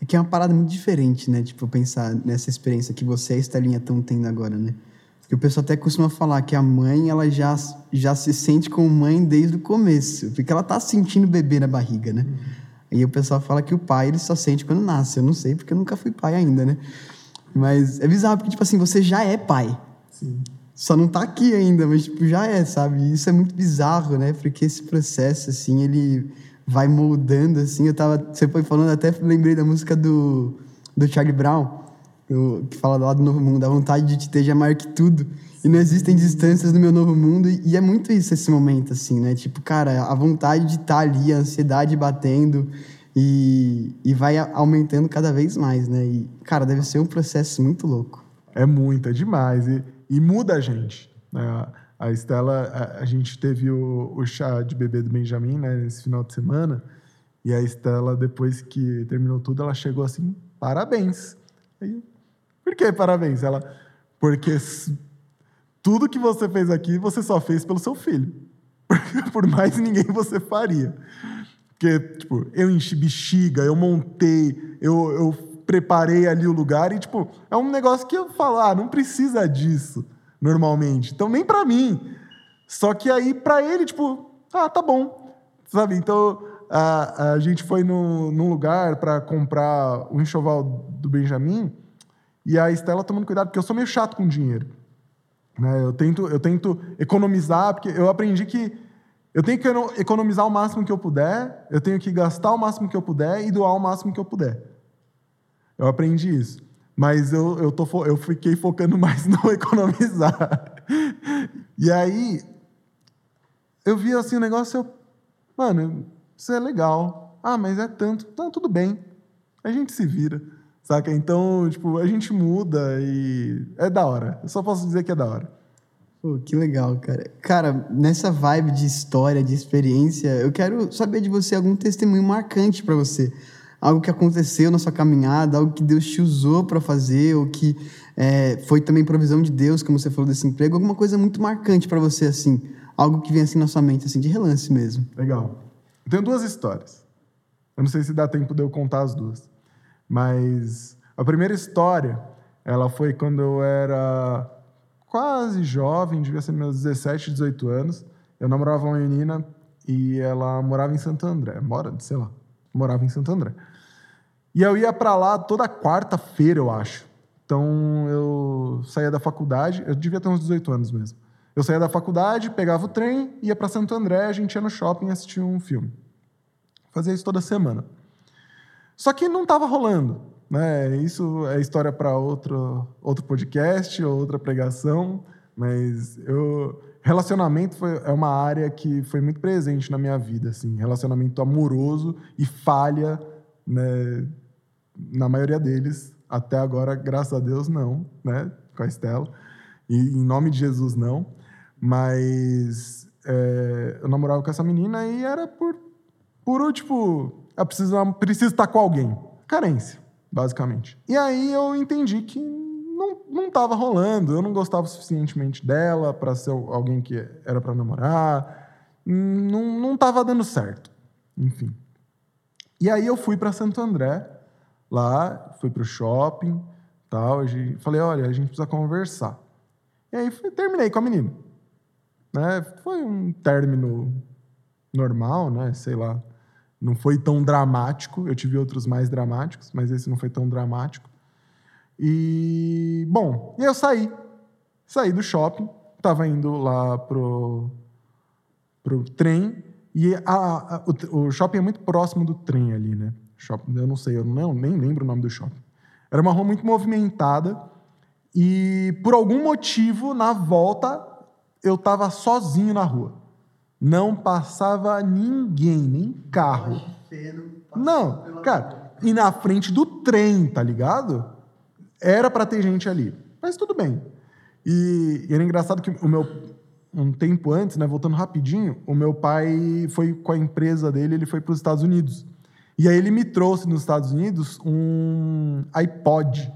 É que é uma parada muito diferente, né? Tipo, pensar nessa experiência que você e a Estelinha estão tendo agora, né? Porque o pessoal até costuma falar que a mãe, ela já, já se sente como mãe desde o começo. Porque ela tá sentindo bebê na barriga, né? Uhum. E o pessoal fala que o pai, ele só sente quando nasce. Eu não sei, porque eu nunca fui pai ainda, né? Mas é bizarro, porque, tipo assim, você já é pai. Sim. Só não tá aqui ainda, mas, tipo, já é, sabe? Isso é muito bizarro, né? Porque esse processo, assim, ele vai moldando, assim. Eu tava... Você foi falando, até lembrei da música do, do Charlie Brown, que fala lá do Novo Mundo. A vontade de te ter já maior que tudo. E não existem distâncias no meu novo mundo. E é muito isso, esse momento, assim, né? Tipo, cara, a vontade de estar tá ali, a ansiedade batendo... E, e vai aumentando cada vez mais, né? E, cara, deve ser um processo muito louco. É muito, é demais. E, e muda a gente. Né? A Estela, a, a gente teve o, o, chá de bebê do Benjamin, né, esse final de semana, e a Estela, depois que terminou tudo, ela chegou assim, parabéns. Aí, por que parabéns? Ela, porque tudo que você fez aqui, você só fez pelo seu filho. Por mais ninguém você faria. Porque, tipo, eu enchi bexiga, eu montei, eu, eu preparei ali o lugar e, tipo, é um negócio que eu falo, ah, não precisa disso normalmente. Então, nem para mim. Só que aí, para ele, tipo, ah, tá bom. Sabe? Então, a, a gente foi no, num lugar para comprar o enxoval do Benjamin e a Estela tomando cuidado, porque eu sou meio chato com dinheiro. Né? Eu, tento, eu tento economizar, porque eu aprendi que eu tenho que economizar o máximo que eu puder, eu tenho que gastar o máximo que eu puder e doar o máximo que eu puder. Eu aprendi isso. Mas eu, eu, tô, eu fiquei focando mais no economizar. E aí, eu vi assim o negócio, eu, mano, isso é legal. Ah, mas é tanto. Não, tudo bem. A gente se vira. Saca? Então, tipo, a gente muda e é da hora. Eu só posso dizer que é da hora. Pô, que legal, cara. Cara, nessa vibe de história, de experiência, eu quero saber de você algum testemunho marcante para você. Algo que aconteceu na sua caminhada, algo que Deus te usou para fazer, ou que é, foi também provisão de Deus, como você falou desse emprego, alguma coisa muito marcante para você, assim, algo que vem assim na sua mente, assim, de relance mesmo. Legal. Eu tenho duas histórias. Eu não sei se dá tempo de eu contar as duas. Mas a primeira história, ela foi quando eu era quase jovem, devia ser meus 17, 18 anos. Eu namorava uma menina e ela morava em Santo André. Mora, sei lá, morava em Santo André. E eu ia para lá toda quarta-feira, eu acho. Então eu saía da faculdade, eu devia ter uns 18 anos mesmo. Eu saía da faculdade, pegava o trem, ia para Santo André, a gente ia no shopping assistir um filme. Fazia isso toda semana. Só que não estava rolando. Né? Isso é história para outro, outro podcast ou outra pregação, mas eu, relacionamento foi, é uma área que foi muito presente na minha vida. Assim, relacionamento amoroso e falha, né? Na maioria deles. Até agora, graças a Deus, não, né? com a Estela. E em nome de Jesus, não. Mas é, eu namorava com essa menina e era por, por tipo, eu preciso, preciso estar com alguém. Carência, basicamente. E aí eu entendi que não, não rolando, eu não gostava suficientemente dela para ser alguém que era para namorar, não, não dando certo. Enfim. E aí eu fui para Santo André, lá, fui pro shopping, tal, e falei, olha, a gente precisa conversar. E aí terminei com a menina. Né? Foi um término normal, né? Sei lá, não foi tão dramático. Eu tive outros mais dramáticos, mas esse não foi tão dramático. E, bom, e eu saí. Saí do shopping, estava indo lá pro, pro trem, e a, a, o, o, shopping é muito próximo do trem ali, né? Shopping, eu não sei, eu não, nem lembro o nome do shopping. Era uma rua muito movimentada, e por algum motivo, na volta, eu estava sozinho na rua. Não passava ninguém, nem carro. Não, cara, e na frente do trem, tá ligado? Era para ter gente ali. Mas tudo bem. E, e era engraçado que o meu um tempo antes, né, voltando rapidinho, o meu pai foi com a empresa dele, ele foi para os Estados Unidos. E aí ele me trouxe nos Estados Unidos um iPod,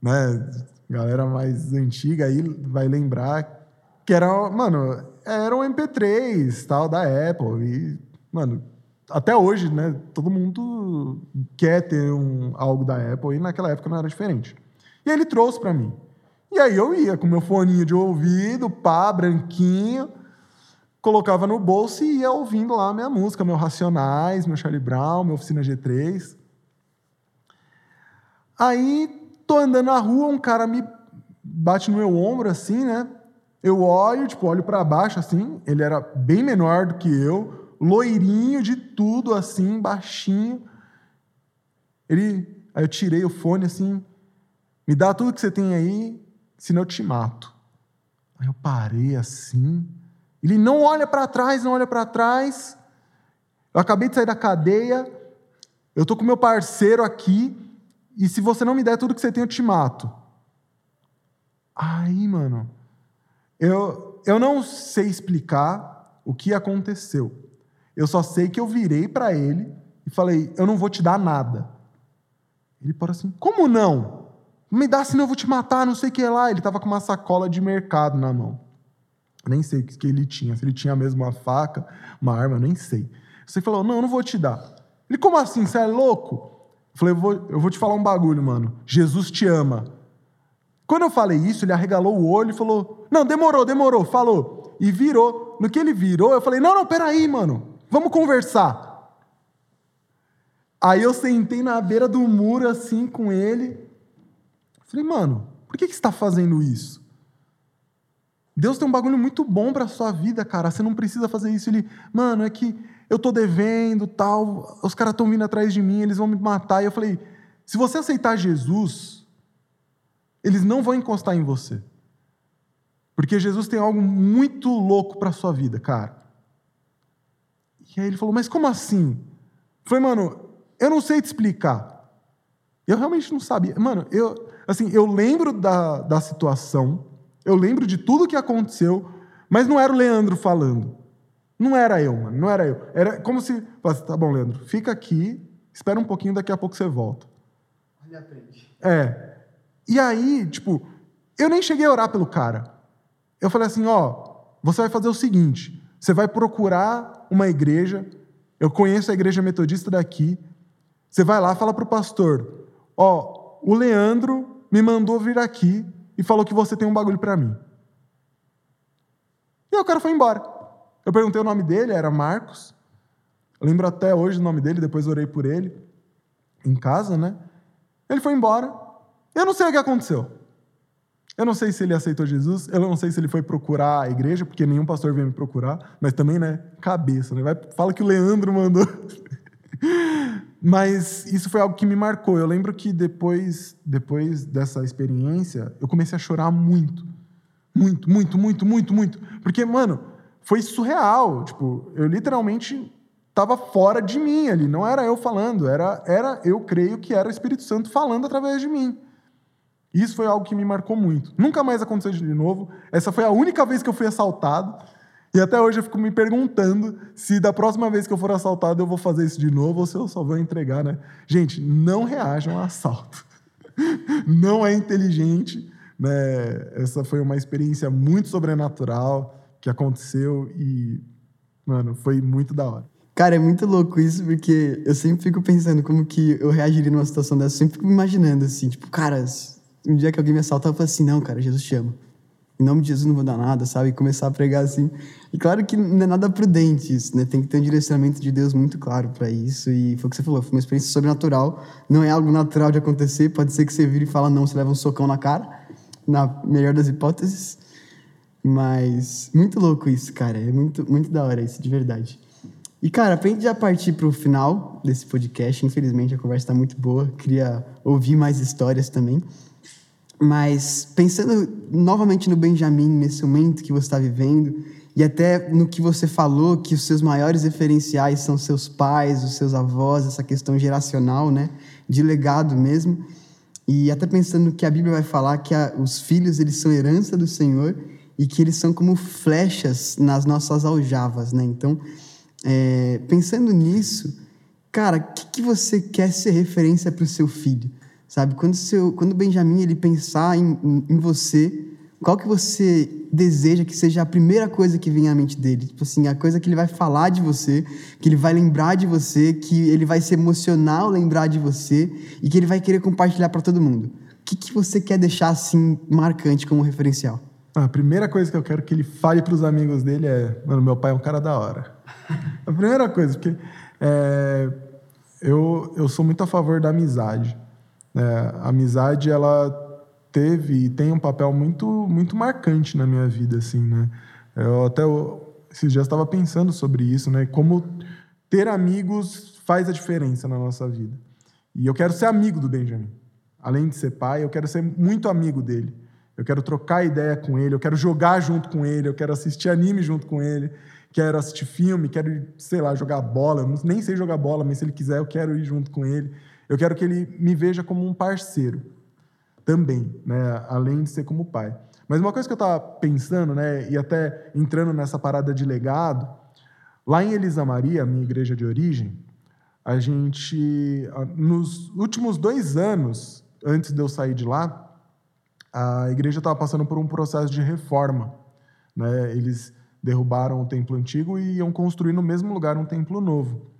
né? Galera mais antiga aí vai lembrar que era, mano, era um MP3 tal da Apple e, mano, até hoje, né, todo mundo quer ter um, algo da Apple e naquela época não era diferente. E ele trouxe para mim. E aí eu ia com meu foninho de ouvido, pá, branquinho, colocava no bolso e ia ouvindo lá minha música, meu Racionais, meu Charlie Brown, meu Oficina G3. Aí tô andando na rua, um cara me bate no meu ombro assim, né? Eu olho, tipo, olho para baixo assim, ele era bem menor do que eu, loirinho de tudo assim, baixinho. Ele, aí eu tirei o fone assim, me dá tudo que você tem aí, senão eu te mato. Aí eu parei assim. Ele não olha para trás, não olha para trás. Eu acabei de sair da cadeia. Eu tô com meu parceiro aqui. E se você não me der tudo que você tem, eu te mato. Aí, mano, eu, eu não sei explicar o que aconteceu. Eu só sei que eu virei para ele e falei: Eu não vou te dar nada. Ele parou assim: Como não? Me dá, senão eu vou te matar, não sei o que lá. Ele estava com uma sacola de mercado na mão. Nem sei o que ele tinha. Se ele tinha mesmo uma faca, uma arma, nem sei. Você falou: Não, eu não vou te dar. Ele: Como assim? Você é louco? Eu falei: eu vou, eu vou te falar um bagulho, mano. Jesus te ama. Quando eu falei isso, ele arregalou o olho e falou: Não, demorou, demorou, falou. E virou. No que ele virou, eu falei: Não, não, peraí, mano, vamos conversar. Aí eu sentei na beira do muro assim com ele. Falei: Mano, por que, que você está fazendo isso? Deus tem um bagulho muito bom para sua vida, cara. Você não precisa fazer isso. Ele, mano, é que eu tô devendo, tal. Os caras estão vindo atrás de mim, eles vão me matar. E eu falei: se você aceitar Jesus, eles não vão encostar em você. Porque Jesus tem algo muito louco para sua vida, cara. E aí ele falou, mas como assim? Eu falei, mano, eu não sei te explicar. Eu realmente não sabia. Mano, eu, assim, eu lembro da, da situação, eu lembro de tudo que aconteceu, mas não era o Leandro falando. Não era eu, mano, não era eu. Era como se, tá bom, Leandro, fica aqui, espera um pouquinho, daqui a pouco você volta. Olha a frente. É. E aí, tipo, eu nem cheguei a orar pelo cara. Eu falei assim, ó, você vai fazer o seguinte, você vai procurar uma igreja, eu conheço a igreja metodista daqui, você vai lá, fala pro pastor, ó, o Leandro me mandou vir aqui e falou que você tem um bagulho para mim. E aí o cara foi embora. Eu perguntei o nome dele, era Marcos. Eu lembro até hoje o nome dele, depois orei por ele em casa, né? Ele foi embora. Eu não sei o que aconteceu. Eu não sei se ele aceitou Jesus, eu não sei se ele foi procurar a igreja, porque nenhum pastor veio me procurar, mas também, né, cabeça, né? Vai, fala que o Leandro mandou. mas isso foi algo que me marcou. Eu lembro que depois, depois dessa experiência, eu comecei a chorar muito. Muito, muito, muito, muito, muito. Porque, mano, foi surreal. Tipo, eu literalmente estava fora de mim ali. Não era eu falando, era, era eu creio que era o Espírito Santo falando através de mim. Isso foi algo que me marcou muito. Nunca mais aconteceu de novo. Essa foi a única vez que eu fui assaltado. E até hoje eu fico me perguntando se da próxima vez que eu for assaltado eu vou fazer isso de novo ou se eu só vou entregar, né? Gente, não reajam a assalto. Não é inteligente, né? Essa foi uma experiência muito sobrenatural que aconteceu e, mano, foi muito da hora. Cara, é muito louco isso, porque eu sempre fico pensando como que eu reagiria numa situação dessa. Eu sempre fico me imaginando assim, tipo, cara, um dia que alguém me assaltar, eu falo assim, não, cara, Jesus te ama. Em nome de Jesus não vou dar nada, sabe? E começar a pregar assim. E claro que não é nada prudente isso, né? Tem que ter um direcionamento de Deus muito claro para isso. E foi o que você falou, foi uma experiência sobrenatural. Não é algo natural de acontecer. Pode ser que você vire e fala não, você leva um socão na cara, na melhor das hipóteses. Mas muito louco isso, cara. É muito, muito da hora isso, de verdade. E, cara, pra gente já partir pro final desse podcast, infelizmente a conversa tá muito boa. Queria ouvir mais histórias também. Mas pensando novamente no Benjamin, nesse momento que você está vivendo, e até no que você falou, que os seus maiores referenciais são seus pais, os seus avós, essa questão geracional, né? De legado mesmo. E até pensando que a Bíblia vai falar, que a, os filhos eles são herança do Senhor e que eles são como flechas nas nossas aljavas, né? Então, é, pensando nisso, cara, o que, que você quer ser referência para o seu filho? Sabe? Quando, seu, quando o Benjamin ele pensar em, em, em, você, qual que você deseja que seja a primeira coisa que vem à mente dele? Tipo assim, a coisa que ele vai falar de você, que ele vai lembrar de você, que ele vai se emocionar ao lembrar de você e que ele vai querer compartilhar para todo mundo. O que, que você quer deixar assim marcante como referencial? A primeira coisa que eu quero que ele fale para os amigos dele é: mano, meu pai é um cara da hora. a primeira coisa, porque é, eu, eu sou muito a favor da amizade. É, a amizade, ela teve e tem um papel muito, muito marcante na minha vida, assim, né? Eu até esses dias estava pensando sobre isso, né? Como ter amigos faz a diferença na nossa vida. E eu quero ser amigo do Benjamin. Além de ser pai, eu quero ser muito amigo dele. Eu quero trocar ideia com ele, eu quero jogar junto com ele, eu quero assistir anime junto com ele, quero assistir filme, quero, sei lá, jogar bola. Eu nem sei jogar bola, mas se ele quiser, eu quero ir junto com ele. Eu quero que ele me veja como um parceiro também, né? além de ser como pai. Mas uma coisa que eu estava pensando, né, e até entrando nessa parada de legado, lá em Elisa Maria, minha igreja de origem, a gente, nos últimos dois anos, antes de eu sair de lá, a igreja estava passando por um processo de reforma. Né? Eles derrubaram o templo antigo e iam construir no mesmo lugar um templo novo.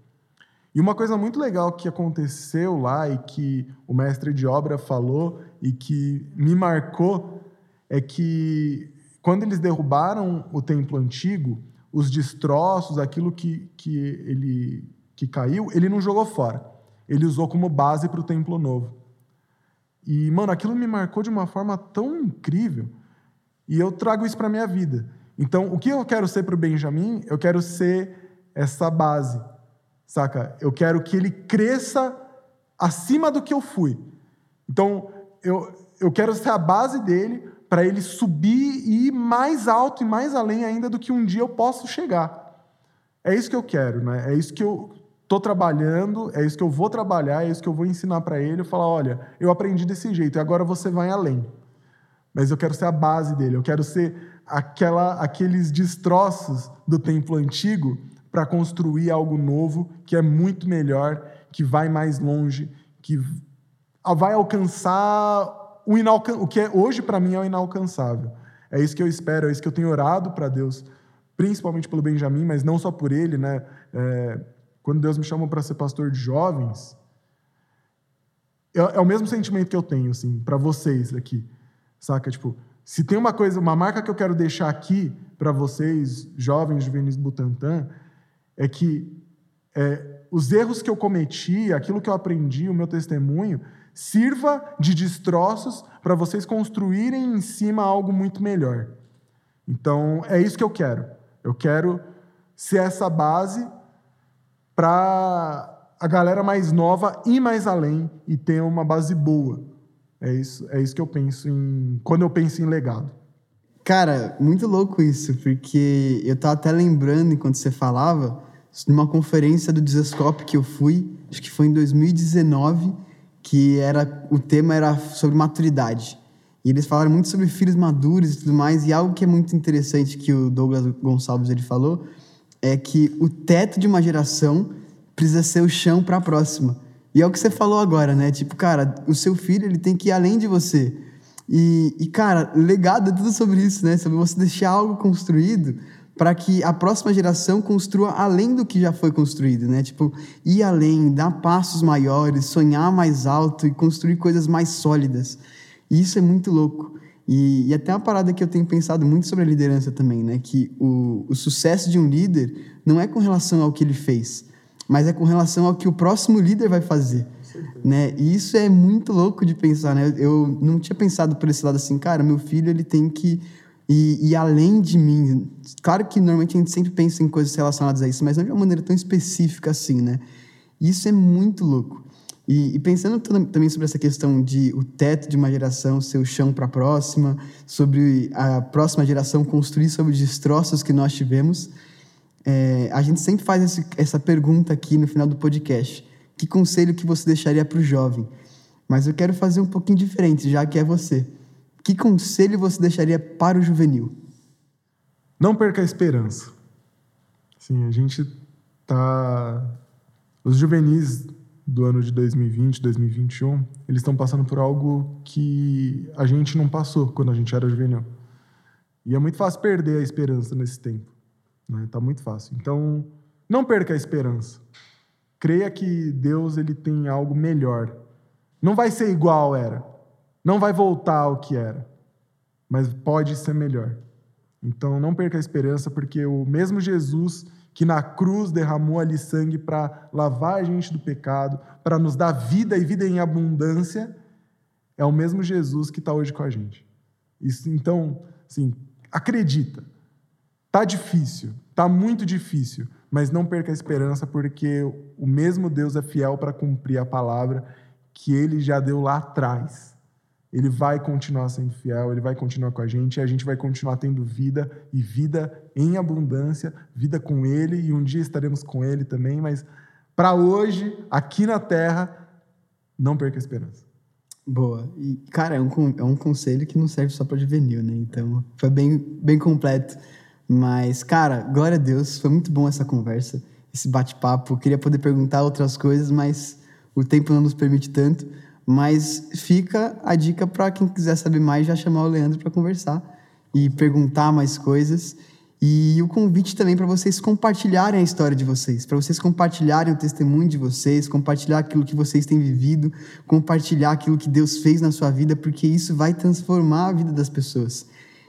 E uma coisa muito legal que aconteceu lá e que o mestre de obra falou e que me marcou é que quando eles derrubaram o templo antigo, os destroços, aquilo que, que ele que caiu, ele não jogou fora. Ele usou como base para o templo novo. E, mano, aquilo me marcou de uma forma tão incrível. E eu trago isso para minha vida. Então, o que eu quero ser para o Benjamin? Eu quero ser essa base saca? Eu quero que ele cresça acima do que eu fui. Então, eu, eu quero ser a base dele para ele subir e ir mais alto e mais além ainda do que um dia eu posso chegar. É isso que eu quero, né? É isso que eu tô trabalhando, é isso que eu vou trabalhar, é isso que eu vou ensinar para ele. Eu falar, olha, eu aprendi desse jeito e agora você vai além. Mas eu quero ser a base dele, eu quero ser aquela, aqueles destroços do templo antigo para construir algo novo que é muito melhor, que vai mais longe, que vai alcançar o, inalcan o que é, hoje para mim é o inalcançável. É isso que eu espero, é isso que eu tenho orado para Deus, principalmente pelo Benjamin, mas não só por ele, né? É, quando Deus me chamou para ser pastor de jovens, é, é, o mesmo sentimento que eu tenho, assim, para vocês aqui, saca? Tipo, se tem uma coisa, uma marca que eu quero deixar aqui para vocês, jovens juvenis Butantan, é que é, os erros que eu cometi, aquilo que eu aprendi, o meu testemunho, sirva de destroços para vocês construírem em cima algo muito melhor. Então, é isso que eu quero. Eu quero ser essa base para a galera mais nova ir mais além e ter uma base boa. É isso, é isso que eu penso em quando eu penso em legado. Cara, muito louco isso, porque eu tava até lembrando enquanto você falava, numa conferência do Desescope que eu fui, acho que foi em 2019, que era o tema era sobre maturidade. E eles falaram muito sobre filhos maduros e tudo mais, e algo que é muito interessante que o Douglas Gonçalves ele falou é que o teto de uma geração precisa ser o chão para a próxima. E é o que você falou agora, né? Tipo, cara, o seu filho ele tem que ir além de você. E, e cara, legado é tudo sobre isso, né? Sobre você deixar algo construído para que a próxima geração construa além do que já foi construído, né? Tipo, ir além, dar passos maiores, sonhar mais alto e construir coisas mais sólidas. E isso é muito louco. E, e até uma parada que eu tenho pensado muito sobre a liderança também, né? Que o, o sucesso de um líder não é com relação ao que ele fez, mas é com relação ao que o próximo líder vai fazer. Né? E isso é muito louco de pensar, né? Eu não tinha pensado por esse lado assim, cara, meu filho ele tem que ir além de mim. Claro que normalmente a gente sempre pensa em coisas relacionadas a isso, mas não de uma maneira tão específica assim, né? Isso é muito louco. E, e, pensando também sobre essa questão de o teto de uma geração ser o chão para a próxima, sobre a próxima geração construir sobre os destroços que nós tivemos, é, a gente sempre faz esse, essa pergunta aqui no final do podcast. Que conselho que você deixaria para o jovem? Mas eu quero fazer um pouquinho diferente, já que é você. Que conselho você deixaria para o juvenil? Não perca a esperança. Sim, a gente tá os juvenis do ano de 2020, 2021, eles estão passando por algo que a gente não passou quando a gente era juvenil. E é muito fácil perder a esperança nesse tempo. Né? Tá muito fácil. Então, não perca a esperança. Creia que Deus ele tem algo melhor. Não vai ser igual era. Não vai voltar ao que era. Mas pode ser melhor. Então, não perca a esperança, porque o mesmo Jesus que na cruz derramou ali sangue para lavar a gente do pecado, para nos dar vida e vida em abundância, é o mesmo Jesus que está hoje com a gente. Isso, então, assim, acredita. Tá difícil, tá muito difícil, mas não perca a esperança, porque o mesmo Deus é fiel para cumprir a palavra que ele já deu lá atrás. Ele vai continuar sendo fiel, ele vai continuar com a gente, e a gente vai continuar tendo vida e vida em abundância, vida com ele, e um dia estaremos com ele também, mas para hoje, aqui na terra, não perca a esperança. Boa. E, cara, é um, é um conselho que não serve só para juvenil, né? Então, foi bem, bem completo. Mas, cara, glória a Deus, foi muito bom essa conversa, esse bate-papo. Queria poder perguntar outras coisas, mas o tempo não nos permite tanto. Mas fica a dica para quem quiser saber mais, já chamar o Leandro para conversar e perguntar mais coisas. E o convite também para vocês compartilharem a história de vocês, para vocês compartilharem o testemunho de vocês, compartilhar aquilo que vocês têm vivido, compartilhar aquilo que Deus fez na sua vida, porque isso vai transformar a vida das pessoas.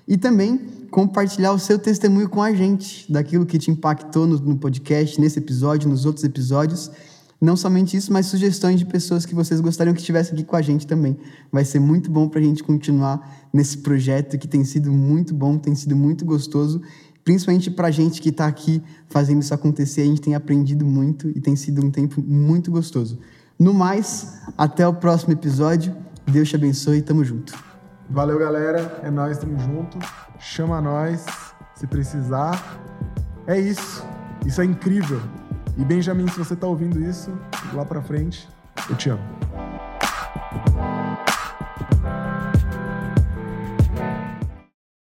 E também compartilhar o seu testemunho com a gente, daquilo que te impactou no, no podcast, nesse episódio, nos outros episódios não somente isso, mas sugestões de pessoas que vocês gostariam que estivessem aqui com a gente também. Vai ser muito bom para a gente continuar nesse projeto que tem sido muito bom, tem sido muito gostoso, principalmente para a gente que está aqui fazendo isso acontecer. A gente tem aprendido muito e tem sido um tempo muito gostoso. No mais, até o próximo episódio. Deus te abençoe e tamo junto. Valeu, galera. É nós, tamo junto. Chama nós se precisar. É isso. Isso é incrível. E Benjamin, se você tá ouvindo isso, lá pra frente, eu te amo.